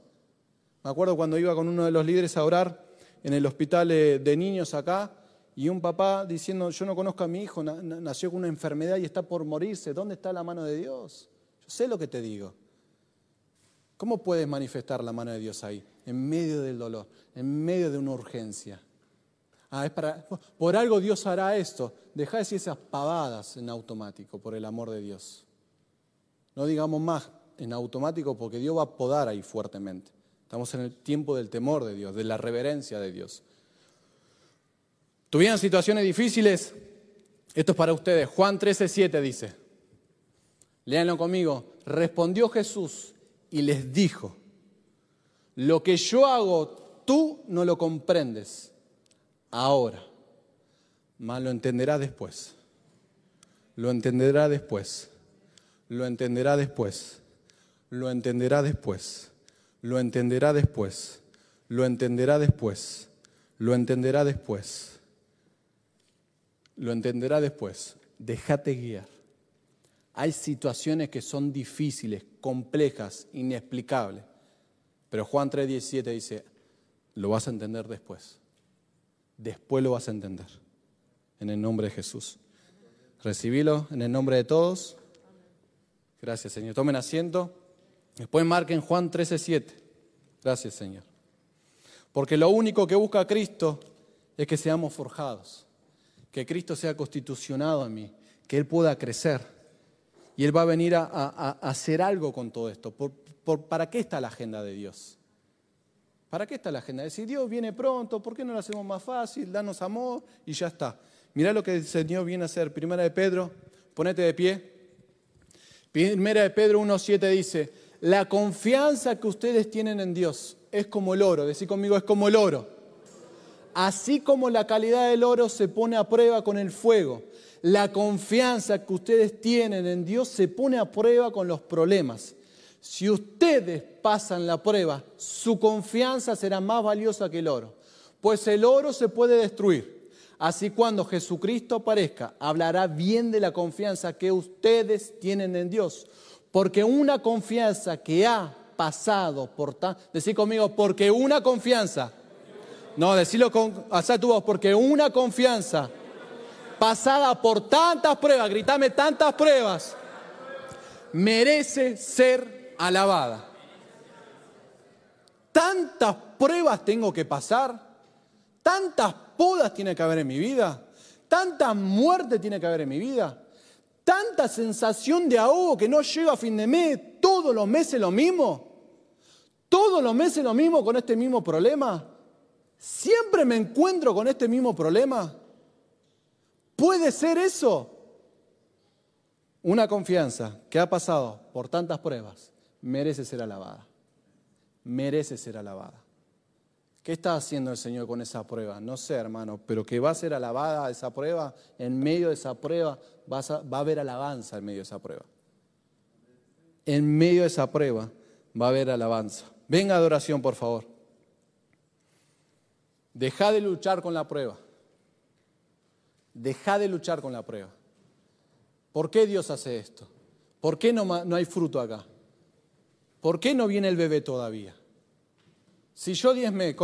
Me acuerdo cuando iba con uno de los líderes a orar en el hospital de niños acá y un papá diciendo, yo no conozco a mi hijo, nació con una enfermedad y está por morirse, ¿dónde está la mano de Dios? Yo sé lo que te digo. ¿Cómo puedes manifestar la mano de Dios ahí? En medio del dolor, en medio de una urgencia. Ah, es para, por algo Dios hará esto. Deja de decir esas pavadas en automático, por el amor de Dios. No digamos más en automático porque Dios va a podar ahí fuertemente. Estamos en el tiempo del temor de Dios, de la reverencia de Dios. ¿Tuvieron situaciones difíciles? Esto es para ustedes. Juan 13:7 dice. Léanlo conmigo. Respondió Jesús y les dijo, lo que yo hago tú no lo comprendes ahora, mas lo entenderá después. Lo entenderá después. Lo entenderá después. Lo entenderá después. Lo entenderá después. Lo entenderá después. Lo entenderá después. Lo entenderá después. Déjate guiar. Hay situaciones que son difíciles, complejas, inexplicables. Pero Juan 3:17 dice, lo vas a entender después. Después lo vas a entender. En el nombre de Jesús. Recibilo en el nombre de todos. Gracias, Señor. Tomen asiento. Después marquen Juan 13:7. Gracias, Señor. Porque lo único que busca Cristo es que seamos forjados, que Cristo sea constitucionado en mí, que Él pueda crecer y Él va a venir a, hacer algo con todo esto. ¿Para qué está la agenda de Dios? ¿Para qué está la agenda? Si Dios viene pronto, ¿por qué no lo hacemos más fácil? Danos amor y ya está. Mirá lo que el Señor viene a hacer. Primera de Pedro, ponete de pie. Primera de Pedro 1.7 dice, la confianza que ustedes tienen en Dios es como el oro. Decí conmigo, es como el oro. Así como la calidad del oro se pone a prueba con el fuego la confianza que ustedes tienen en Dios se pone a prueba con los problemas. Si ustedes pasan la prueba, su confianza será más valiosa que el oro, pues el oro se puede destruir. Así cuando Jesucristo aparezca, hablará bien de la confianza que ustedes tienen en Dios, porque una confianza que ha pasado por tan... Decí conmigo, porque una confianza... No, decilo con... Alza tu voz, porque una confianza pasada por tantas pruebas, gritame tantas pruebas, merece ser alabada. Tantas pruebas tengo que pasar, tantas podas tiene que haber en mi vida, tanta muerte tiene que haber en mi vida, tanta sensación de ahogo que no llego a fin de mes, todos los meses lo mismo, todos los meses lo mismo con este mismo problema. Siempre me encuentro con este mismo problema. ¿Puede ser eso? Una confianza que ha pasado por tantas pruebas merece ser alabada. Merece ser alabada. ¿Qué está haciendo el Señor con esa prueba? No sé, hermano, pero que va a ser alabada esa prueba, en medio de esa prueba va a, haber alabanza en medio de esa prueba. En medio de esa prueba va a haber alabanza. Venga adoración, por favor. Deja de luchar con la prueba. Deja de luchar con la prueba. ¿Por qué Dios hace esto? ¿Por qué no, no hay fruto acá? ¿Por qué no viene el bebé todavía? Si yo diezmé,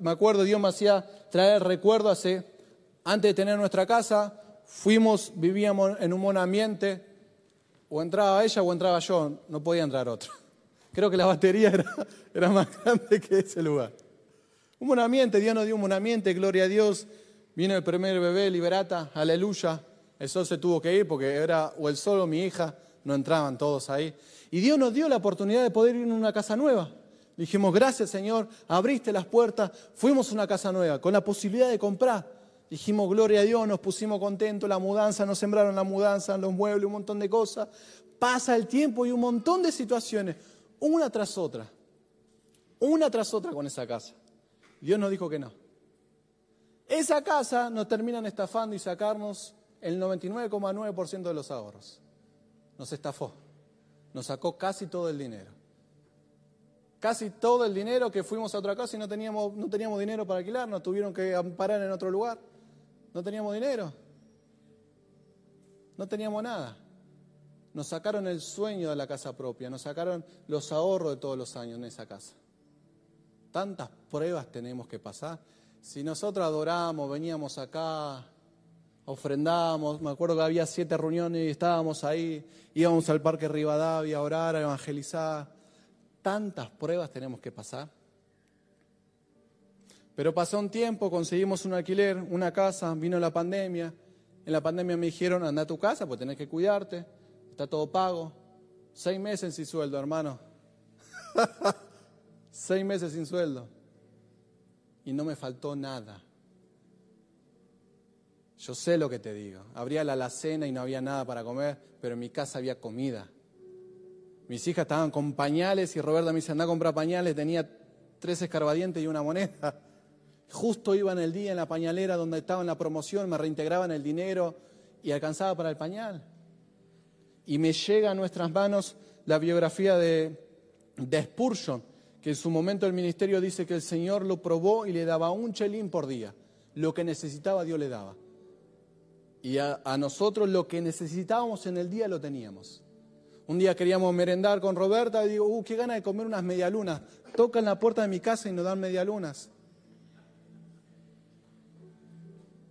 me acuerdo, Dios me hacía traer recuerdo hace, antes de tener nuestra casa, fuimos, vivíamos en un buen ambiente, o entraba ella o entraba yo, no podía entrar otro. (laughs) Creo que la batería era, (laughs) era más grande que ese lugar. Un buen ambiente, Dios nos dio un buen ambiente, gloria a Dios. Vino el primer bebé, Liberata, aleluya. El sol se tuvo que ir porque era o el sol o mi hija, no entraban todos ahí. Y Dios nos dio la oportunidad de poder ir a una casa nueva. Dijimos, gracias Señor, abriste las puertas, fuimos a una casa nueva, con la posibilidad de comprar. Dijimos, gloria a Dios, nos pusimos contentos, la mudanza, nos sembraron la mudanza, los muebles, un montón de cosas. Pasa el tiempo y un montón de situaciones, una tras otra, una tras otra con esa casa. Dios nos dijo que no. Esa casa nos terminan estafando y sacarnos el 99,9% de los ahorros. Nos estafó, nos sacó casi todo el dinero. Casi todo el dinero que fuimos a otra casa y no teníamos, no teníamos dinero para alquilar, nos tuvieron que amparar en otro lugar. No teníamos dinero. No teníamos nada. Nos sacaron el sueño de la casa propia, nos sacaron los ahorros de todos los años en esa casa. Tantas pruebas tenemos que pasar. Si nosotros adorábamos, veníamos acá, ofrendábamos, me acuerdo que había siete reuniones y estábamos ahí, íbamos al Parque Rivadavia a orar, a evangelizar. Tantas pruebas tenemos que pasar. Pero pasó un tiempo, conseguimos un alquiler, una casa, vino la pandemia. En la pandemia me dijeron, anda a tu casa, pues tenés que cuidarte, está todo pago. Seis meses sin sueldo, hermano. (laughs) Seis meses sin sueldo. Y no me faltó nada. Yo sé lo que te digo. Habría la alacena y no había nada para comer, pero en mi casa había comida. Mis hijas estaban con pañales y Roberta me dice, anda a comprar pañales. Tenía tres escarbadientes y una moneda. Justo iba en el día en la pañalera donde estaba en la promoción, me reintegraban el dinero y alcanzaba para el pañal. Y me llega a nuestras manos la biografía de, de Spurgeon, que en su momento el ministerio dice que el Señor lo probó y le daba un chelín por día. Lo que necesitaba Dios le daba. Y a, nosotros lo que necesitábamos en el día lo teníamos. Un día queríamos merendar con Roberta y digo, uh, qué gana de comer unas medialunas. Tocan la puerta de mi casa y nos dan medialunas.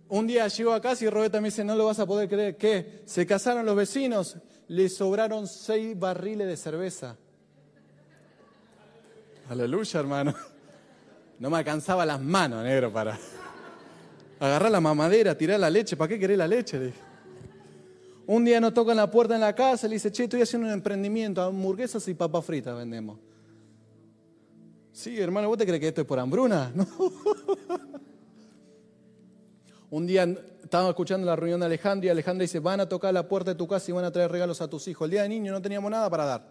Un día llego a casa y Roberta me dice, no lo vas a poder creer, ¿qué? Se casaron los vecinos, le sobraron seis barriles de cerveza. Aleluya, hermano. No me alcanzaba las manos, negro, para agarrar la mamadera, tirar la leche. ¿Para qué querés la leche? Un día nos tocan la puerta en la casa y le dice, che, estoy haciendo un emprendimiento, hamburguesas y papas fritas vendemos. Sí, hermano, ¿vos te crees que esto es por hambruna? (laughs) Un día estaba escuchando la reunión de Alejandro y Alejandra dice, van a tocar la puerta de tu casa y van a traer regalos a tus hijos. El día de niño no teníamos nada para dar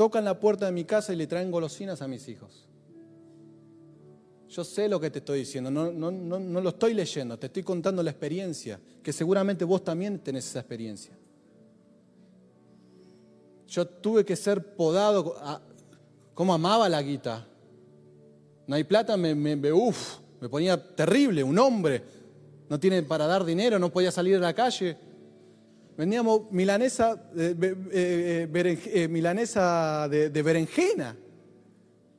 tocan la puerta de mi casa y le traen golosinas a mis hijos. Yo sé lo que te estoy diciendo, no, no, no, lo estoy leyendo, te estoy contando la experiencia, que seguramente vos también tenés esa experiencia. Yo tuve que ser podado, como amaba la guita. No hay plata, me, me, me ponía terrible, un hombre, no tiene para dar dinero, no podía salir a la calle. Vendíamos milanesa, eh, eh, eh, milanesa de, berenjena.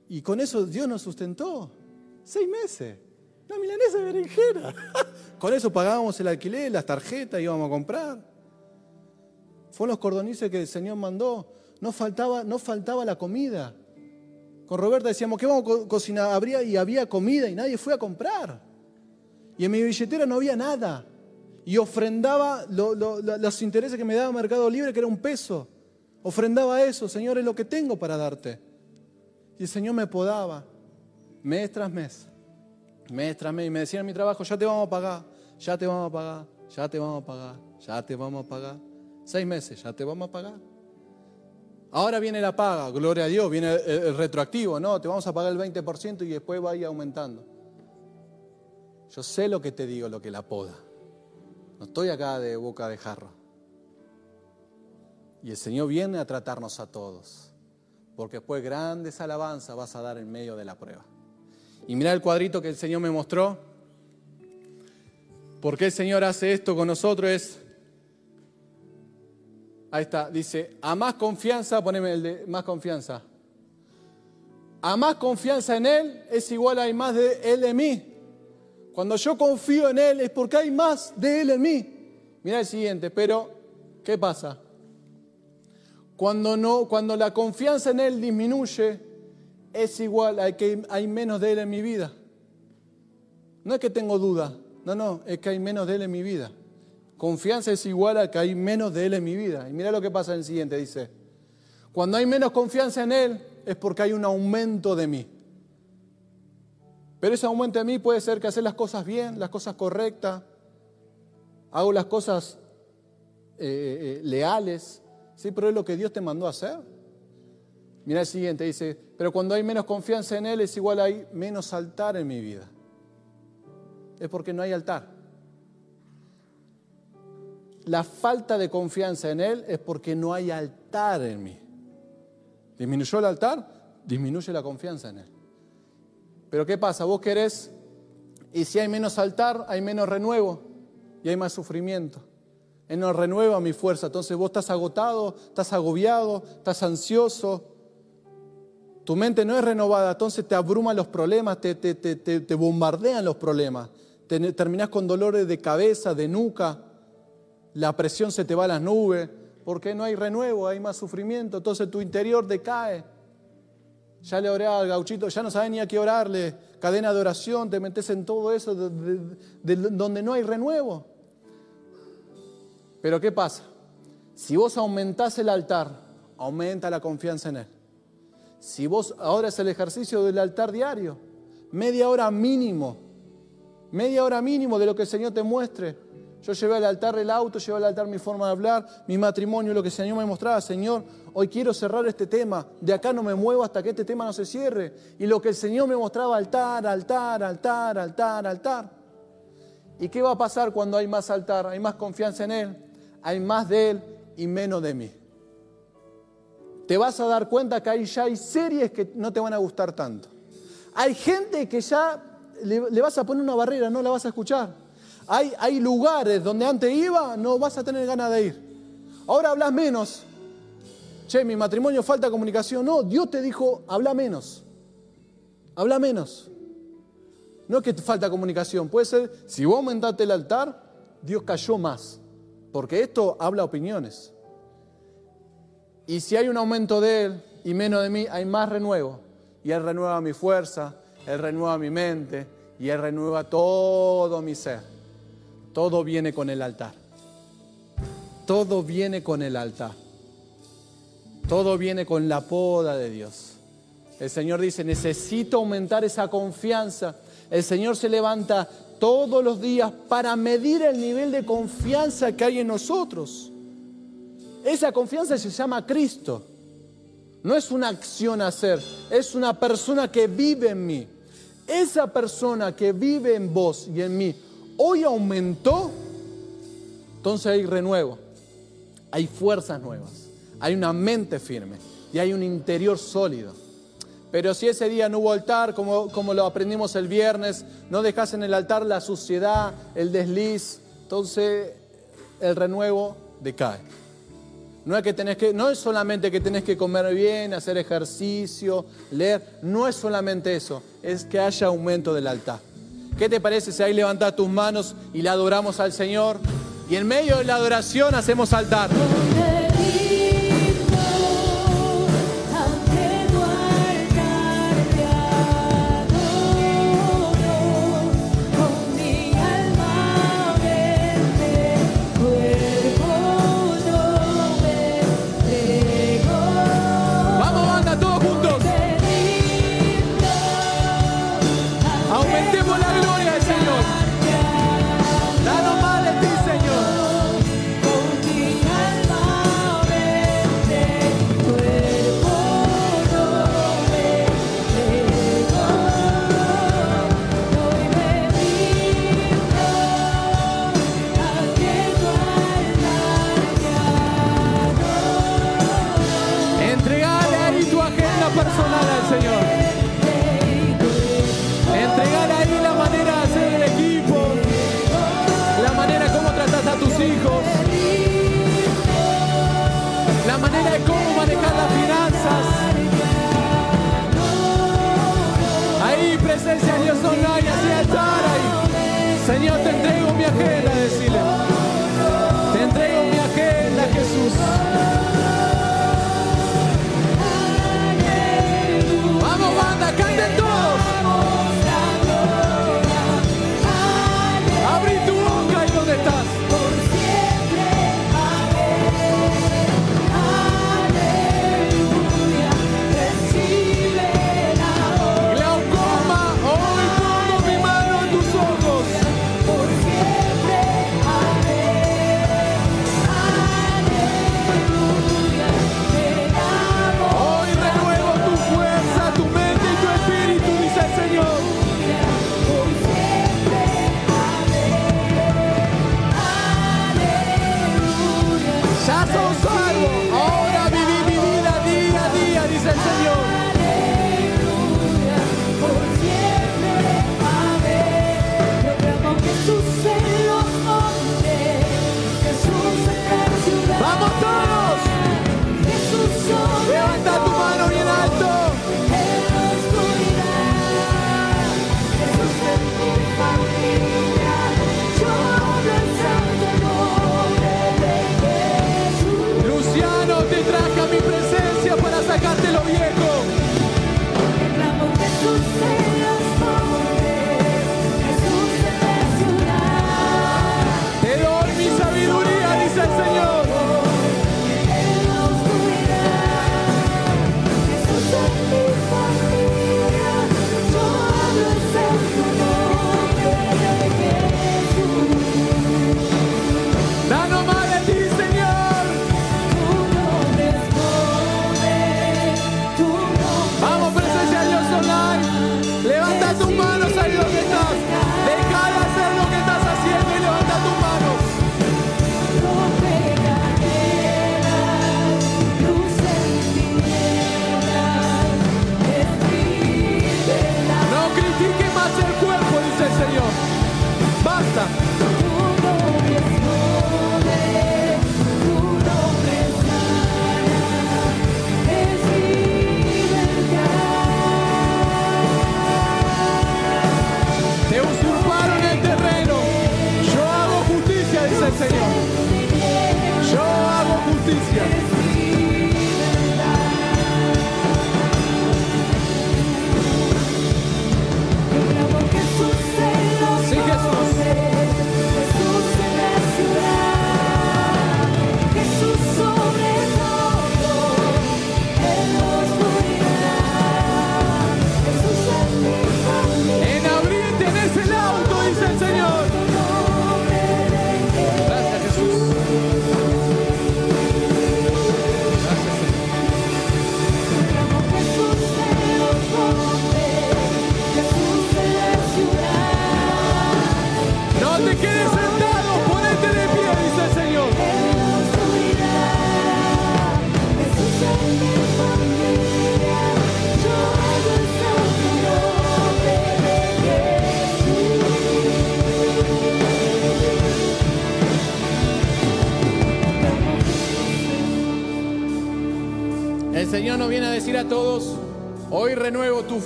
Y con eso Dios nos sustentó. Seis meses. La milanesa de berenjena. (laughs) con eso pagábamos el alquiler, las tarjetas, íbamos a comprar. Fueron los cordonices que el Señor mandó. no faltaba, no faltaba la comida. Con Roberta decíamos, ¿qué vamos a cocinar? Habría, y había comida y nadie fue a comprar. Y en mi billetera no había nada. Y ofrendaba los intereses que me daba Mercado Libre, que era un peso. Ofrendaba eso, Señor, es lo que tengo para darte. Y el Señor me podaba mes tras mes, mes tras mes. Y me decía en mi trabajo, ya te vamos a pagar, ya te vamos a pagar, ya te vamos a pagar, ya te vamos a pagar. Seis meses, ya te vamos a pagar. Ahora viene la paga, gloria a Dios, viene el, retroactivo, no, te vamos a pagar el 20% y después va a ir aumentando. Yo sé lo que te digo, lo que la poda. No estoy acá de boca de jarro. Y el Señor viene a tratarnos a todos, porque después grandes alabanzas vas a dar en medio de la prueba. Y mira el cuadrito que el Señor me mostró. ¿Por qué el Señor hace esto con nosotros? Es Ahí está, dice, a más confianza, poneme el de más confianza. A más confianza en Él es igual a hay más de Él en mí. Cuando yo confío en Él es porque hay más de Él en mí. Mira el siguiente, pero ¿qué pasa? Cuando, no, cuando la confianza en Él disminuye, es igual a que hay menos de Él en mi vida. No es que tengo duda, no, no, es que hay menos de Él en mi vida. Confianza es igual a que hay menos de Él en mi vida. Y mira lo que pasa en el siguiente, dice, cuando hay menos confianza en Él es porque hay un aumento de mí. Pero ese aumento de mí puede ser que hacer las cosas bien, las cosas correctas, hago las cosas eh, eh, eh, leales, sí, pero es lo que Dios te mandó a hacer. Mira el siguiente, dice, pero cuando hay menos confianza en Él es igual hay menos altar en mi vida. Es porque no hay altar la falta de confianza en Él es porque no hay altar en mí. ¿Disminuyó el altar? Disminuye la confianza en Él. Pero ¿qué pasa? Vos querés, y si hay menos altar, hay menos renuevo y hay más sufrimiento. Él no renueva mi fuerza. Entonces vos estás agotado, estás agobiado, estás ansioso. Tu mente no es renovada, entonces te abruman los problemas, te, te bombardean los problemas. Terminás con dolores de cabeza, de nuca, la presión se te va a las nubes, porque no hay renuevo, hay más sufrimiento, entonces tu interior decae. Ya le oré al gauchito, ya no sabes ni a qué orarle, cadena de oración, te metes en todo eso de, donde no hay renuevo. Pero ¿qué pasa? Si vos aumentás el altar, aumenta la confianza en Él. Si vos ahora es el ejercicio del altar diario, media hora mínimo, media hora mínimo de lo que el Señor te muestre, yo llevé al altar el auto, llevé al altar mi forma de hablar, mi matrimonio, lo que el Señor me mostraba. Señor, hoy quiero cerrar este tema. De acá no me muevo hasta que este tema no se cierre. Y lo que el Señor me mostraba, altar, altar, altar, altar, altar. ¿Y qué va a pasar cuando hay más altar? Hay más confianza en Él, hay más de Él y menos de mí. Te vas a dar cuenta que ahí ya hay series que no te van a gustar tanto. Hay gente que ya le, vas a poner una barrera, no la vas a escuchar. Hay, lugares donde antes iba, no vas a tener ganas de ir. Ahora hablas menos. Che, mi matrimonio falta comunicación. No, Dios te dijo, habla menos. Habla menos. No es que te falta comunicación. Puede ser, si vos aumentaste el altar, Dios cayó más. Porque esto habla opiniones. Y si hay un aumento de Él y menos de mí, hay más renuevo. Y Él renueva mi fuerza, Él renueva mi mente y Él renueva todo mi ser. Todo viene con el altar. Todo viene con el altar. Todo viene con la poda de Dios. El Señor dice, necesito aumentar esa confianza. El Señor se levanta todos los días para medir el nivel de confianza que hay en nosotros. Esa confianza se llama Cristo. No es una acción a hacer, es una persona que vive en mí. Esa persona que vive en vos y en mí hoy aumentó, entonces hay renuevo, hay fuerzas nuevas, hay una mente firme y hay un interior sólido. Pero si ese día no hubo altar, como, como lo aprendimos el viernes, no dejas en el altar la suciedad, el desliz, entonces el renuevo decae. No es, que que, no es solamente que tenés que comer bien, hacer ejercicio, leer, no es solamente eso, es que haya aumento del altar. ¿Qué te parece si ahí levantas tus manos y le adoramos al Señor? Y en medio de la adoración hacemos altar. Lord, I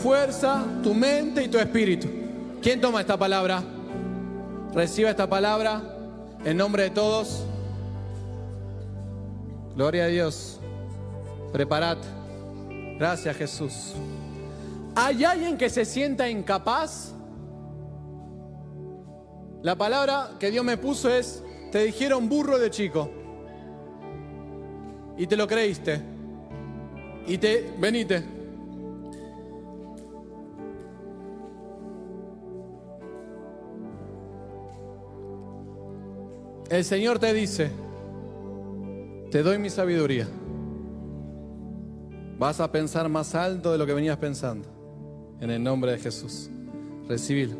fuerza, tu mente y tu espíritu. ¿Quién toma esta palabra? Reciba esta palabra en nombre de todos. Gloria a Dios. Preparad. Gracias Jesús. ¿Hay alguien que se sienta incapaz? La palabra que Dios me puso es, te dijeron burro de chico. Y te lo creíste. Y te, venite. El Señor te dice, te doy mi sabiduría. Vas a pensar más alto de lo que venías pensando. En el nombre de Jesús. Recibir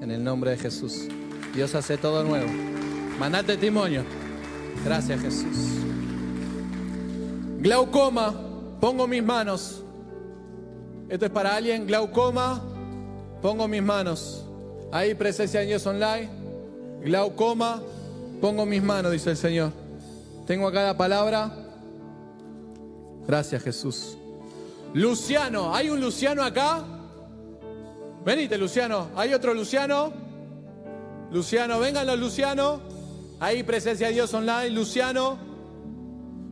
en el nombre de Jesús. Dios hace todo nuevo. Mandá testimonio. Gracias Jesús. Glaucoma, pongo mis manos. Esto es para alguien, glaucoma, pongo mis manos. Ahí presencia de Dios online. Glaucoma, pongo mis manos, dice el Señor. Tengo acá la palabra. Gracias Jesús. Luciano, ¿hay un Luciano acá? Venite Luciano, ¿hay otro Luciano? Luciano, vengan los Luciano. Ahí presencia de Dios online, Luciano.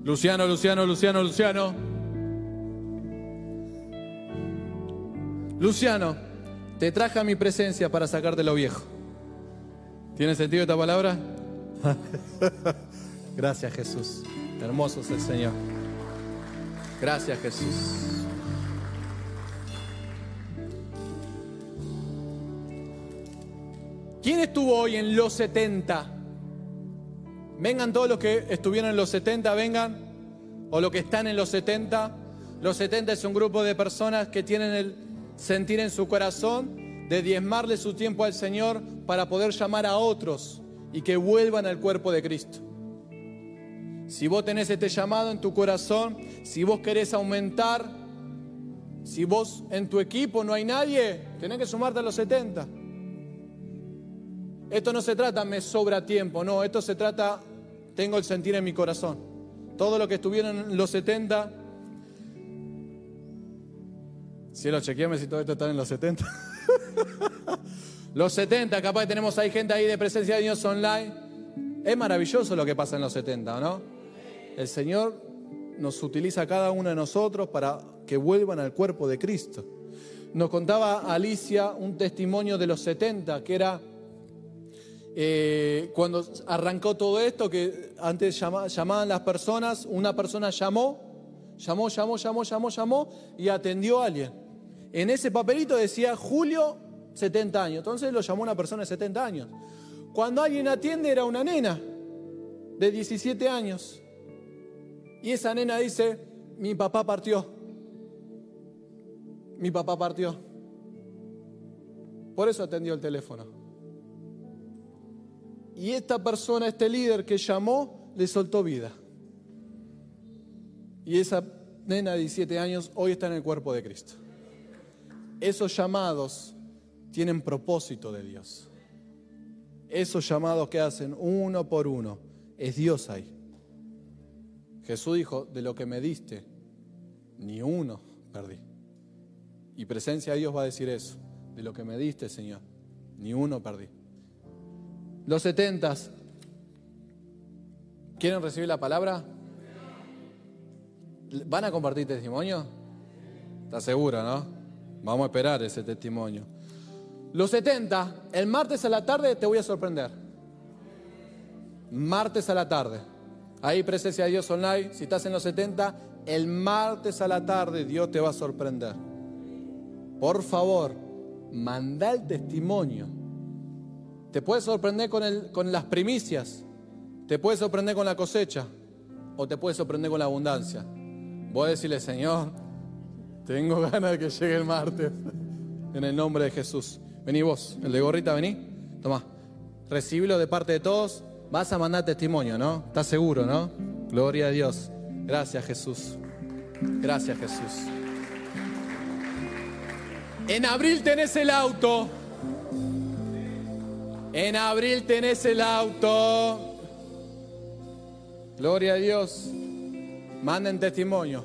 Luciano, Luciano, Luciano, Luciano. Luciano, te traje a mi presencia para sacarte lo viejo. ¿Tiene sentido esta palabra? (laughs) Gracias Jesús. Hermoso es el Señor. Gracias Jesús. ¿Quién estuvo hoy en los 70? Vengan todos los que estuvieron en los 70, vengan. O los que están en los 70. Los 70 es un grupo de personas que tienen el sentir en su corazón de diezmarle su tiempo al Señor para poder llamar a otros y que vuelvan al cuerpo de Cristo. Si vos tenés este llamado en tu corazón, si vos querés aumentar, si vos en tu equipo no hay nadie, tenés que sumarte a los 70. Esto no se trata, me sobra tiempo, no, esto se trata, tengo el sentir en mi corazón. Todo lo que estuvieron en los 70, Cielo, chequeame si todo esto está en los 70. (laughs) los 70, capaz que tenemos ahí gente ahí de presencia de Dios online. Es maravilloso lo que pasa en los 70, ¿no? El Señor nos utiliza a cada uno de nosotros para que vuelvan al cuerpo de Cristo. Nos contaba Alicia un testimonio de los 70, que era eh, cuando arrancó todo esto, que antes llamaban las personas, una persona llamó, llamó, llamó, llamó, llamó, llamó y atendió a alguien. En ese papelito decía Julio, 70 años. Entonces lo llamó una persona de 70 años. Cuando alguien atiende era una nena de 17 años. Y esa nena dice, mi papá partió. Mi papá partió. Por eso atendió el teléfono. Y esta persona, este líder que llamó, le soltó vida. Y esa nena de 17 años hoy está en el cuerpo de Cristo esos llamados tienen propósito de Dios. Esos llamados que hacen uno por uno, es Dios ahí. Jesús dijo, de lo que me diste, ni uno perdí. Y presencia de Dios va a decir eso, de lo que me diste, Señor, ni uno perdí. Los setentas, ¿quieren recibir la palabra? ¿Van a compartir testimonio? ¿Está seguro, no? Vamos a esperar ese testimonio. Los 70, el martes a la tarde te voy a sorprender. Martes a la tarde. Ahí presencia de Dios online. Si estás en los 70, el martes a la tarde Dios te va a sorprender. Por favor, manda el testimonio. Te puede sorprender con, el, con las primicias. Te puede sorprender con la cosecha. O te puede sorprender con la abundancia. Voy a decirle, Señor, tengo (laughs) ganas de que llegue el martes. En el nombre de Jesús. Vení vos, el de gorrita, vení. Toma. Recibilo de parte de todos. Vas a mandar testimonio, ¿no? ¿Estás seguro, no? Gloria a Dios. Gracias, Jesús. Gracias, Jesús. En abril tenés el auto. En abril tenés el auto. Gloria a Dios. Manden testimonio.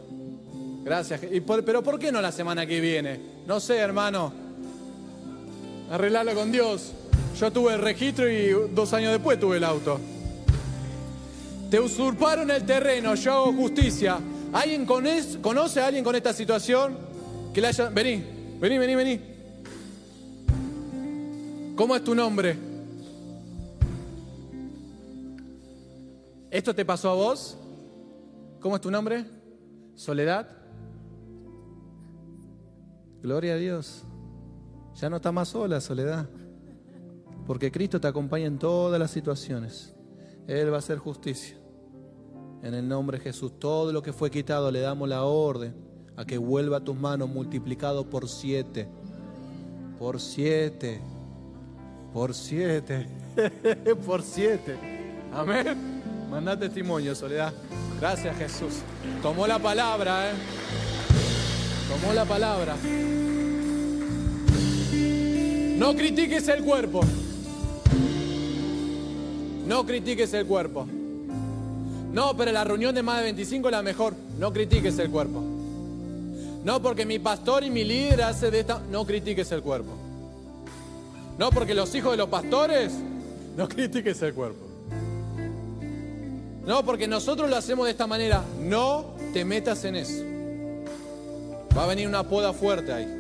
Gracias. pero ¿por qué no la semana que viene? No sé, hermano. Arreglarlo con Dios. Yo tuve el registro y dos años después tuve el auto. Te usurparon el terreno, yo hago justicia. ¿Alguien conoce a alguien con esta situación? Que le haya... Vení, vení, vení, vení. ¿Cómo es tu nombre? ¿Esto te pasó a vos? ¿Cómo es tu nombre? ¿Soledad? Gloria a Dios. Ya no está más sola, soledad. Porque Cristo te acompaña en todas las situaciones. Él va a hacer justicia. En el nombre de Jesús, todo lo que fue quitado le damos la orden a que vuelva a tus manos multiplicado por siete. Por siete. Por siete. (laughs) por siete. Amén. Manda testimonio, Soledad. Gracias, Jesús. Tomó la palabra, ¿eh? Tomó la palabra. No critiques el cuerpo. No critiques el cuerpo. No, pero la reunión de más de 25 es la mejor. No critiques el cuerpo. No, porque mi pastor y mi líder hace de esta... No critiques el cuerpo. No, porque los hijos de los pastores... No critiques el cuerpo. No, porque nosotros lo hacemos de esta manera. No te metas en eso. Va a venir una poda fuerte ahí.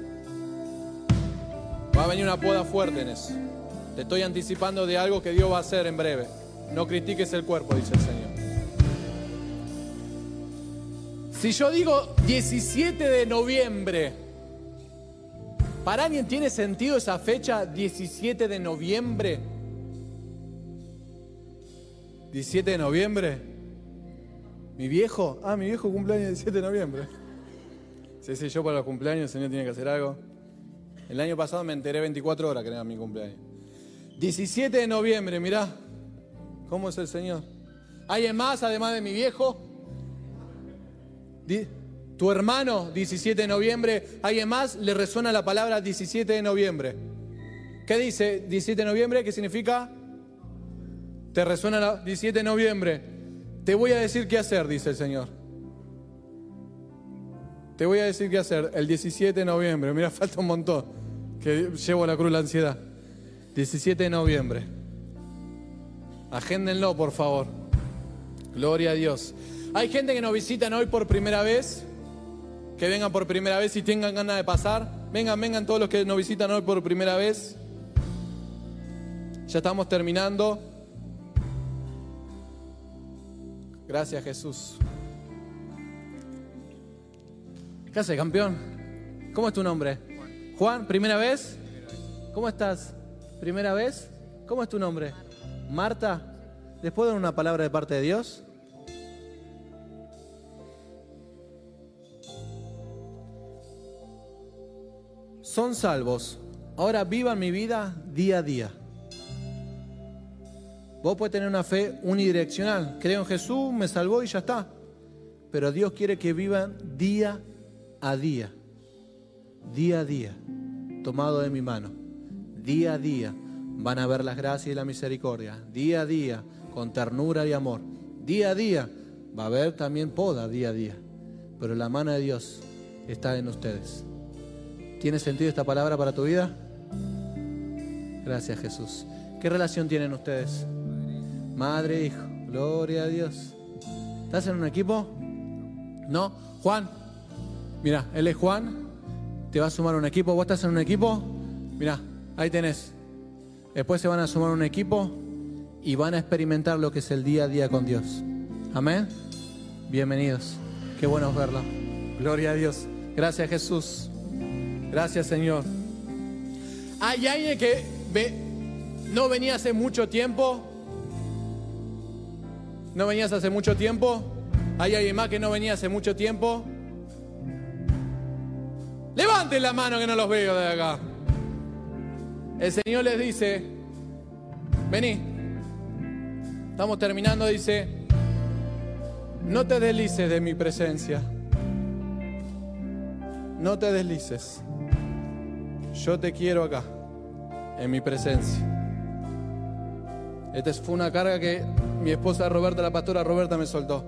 Va a venir una poda fuerte en eso. Te estoy anticipando de algo que Dios va a hacer en breve. No critiques el cuerpo, dice el Señor. Si yo digo 17 de noviembre, ¿para alguien tiene sentido esa fecha 17 de noviembre? 17 de noviembre. Mi viejo, ah, mi viejo cumpleaños el 17 de noviembre. Sí, sí, yo para los cumpleaños el Señor tiene que hacer algo. El año pasado me enteré 24 horas que era mi cumpleaños. 17 de noviembre, mirá. ¿Cómo es el Señor? ¿Hay más además de mi viejo? Tu hermano, 17 de noviembre. ¿Alguien más le resuena la palabra 17 de noviembre? ¿Qué dice 17 de noviembre? ¿Qué significa? Te resuena la 17 de noviembre. Te voy a decir qué hacer, dice el Señor. Te voy a decir qué hacer el 17 de noviembre. Mira, (laughs) falta un montón. Que llevo la cruz la ansiedad. 17 de noviembre. Agéndenlo, por favor. Gloria a Dios. Hay gente que nos visitan hoy por primera vez. Que vengan por primera vez y tengan ganas de pasar. Vengan, vengan todos los que nos visitan hoy por primera vez. Ya estamos terminando. Gracias Jesús. ¿Qué hace, campeón? ¿Cómo es tu nombre? Juan, ¿primera vez? ¿Cómo estás? ¿Primera vez? ¿Cómo es tu nombre? Marta, ¿les puedo dar una palabra de parte de Dios? Son salvos. Ahora vivan mi vida día a día. Vos puedes tener una fe unidireccional. Creo en Jesús, me salvó y ya está. Pero Dios quiere que vivan día a día. Día a día. Tomado de mi mano. Día a día van a ver las gracias y la misericordia. Día a día, con ternura y amor. Día a día va a haber también poda día a día. Pero la mano de Dios está en ustedes. ¿Tiene sentido esta palabra para tu vida? Gracias Jesús. ¿Qué relación tienen ustedes? Madre, hijo. Gloria a Dios. ¿Estás en un equipo? ¿No? Juan. Mira, él es Juan. Te va a sumar un equipo. ¿Vos estás en un equipo? Mira, ahí tenés. Después se van a sumar un equipo y van a experimentar lo que es el día a día con Dios. Amén. Bienvenidos. Qué bueno verlo. Gloria a Dios. Gracias Jesús. Gracias Señor. Hay alguien que no venía hace mucho tiempo. ¿No venías hace mucho tiempo? ¿Hay alguien más que no venía hace mucho tiempo? Levanten la mano que no los veo de acá. El Señor les dice, vení, estamos terminando, dice, no te deslices de mi presencia, no te deslices, yo te quiero acá, en mi presencia. Esta fue una carga que mi esposa Roberta, la pastora Roberta, me soltó.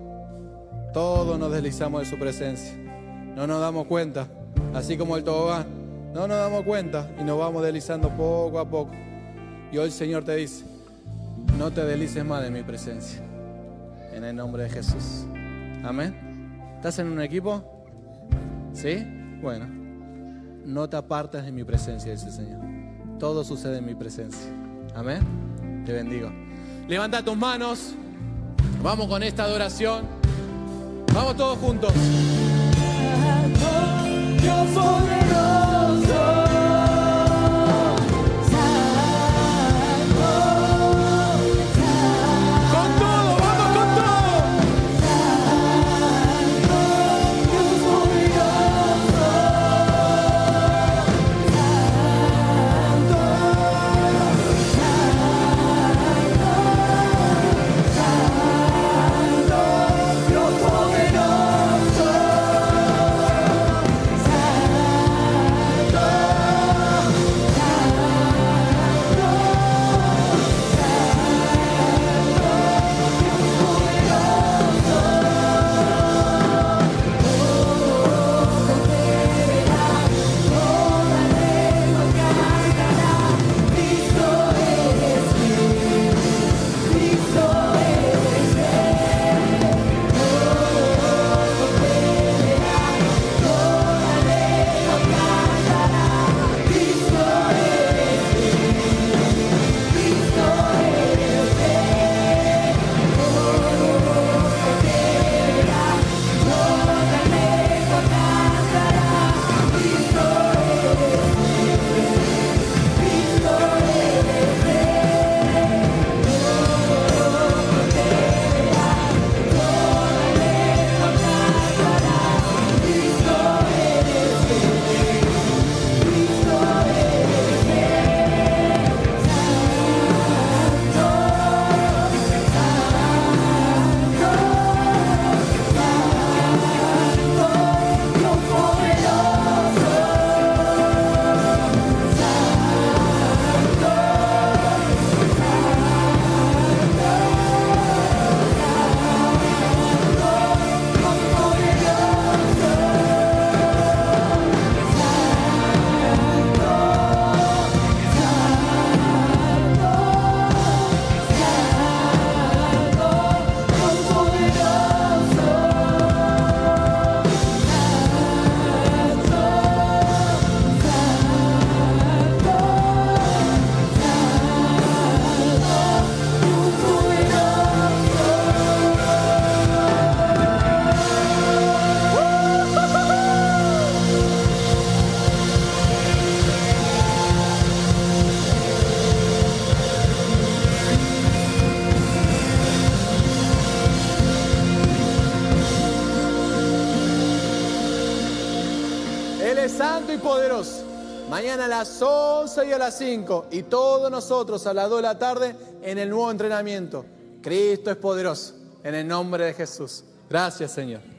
Todos nos deslizamos de su presencia, no nos damos cuenta, así como el tobogán no nos damos cuenta y nos vamos deslizando poco a poco. Y hoy el Señor te dice, no te deslices más de mi presencia. En el nombre de Jesús. Amén. ¿Estás en un equipo? ¿Sí? Bueno. No te apartes de mi presencia, dice el Señor. Todo sucede en mi presencia. Amén. Te bendigo. Levanta tus manos. Vamos con esta adoración. Vamos todos juntos. Con poderoso. Mañana a las 11 y a las 5 y todos nosotros a las 2 de la tarde en el nuevo entrenamiento. Cristo es poderoso. En el nombre de Jesús. Gracias, Señor.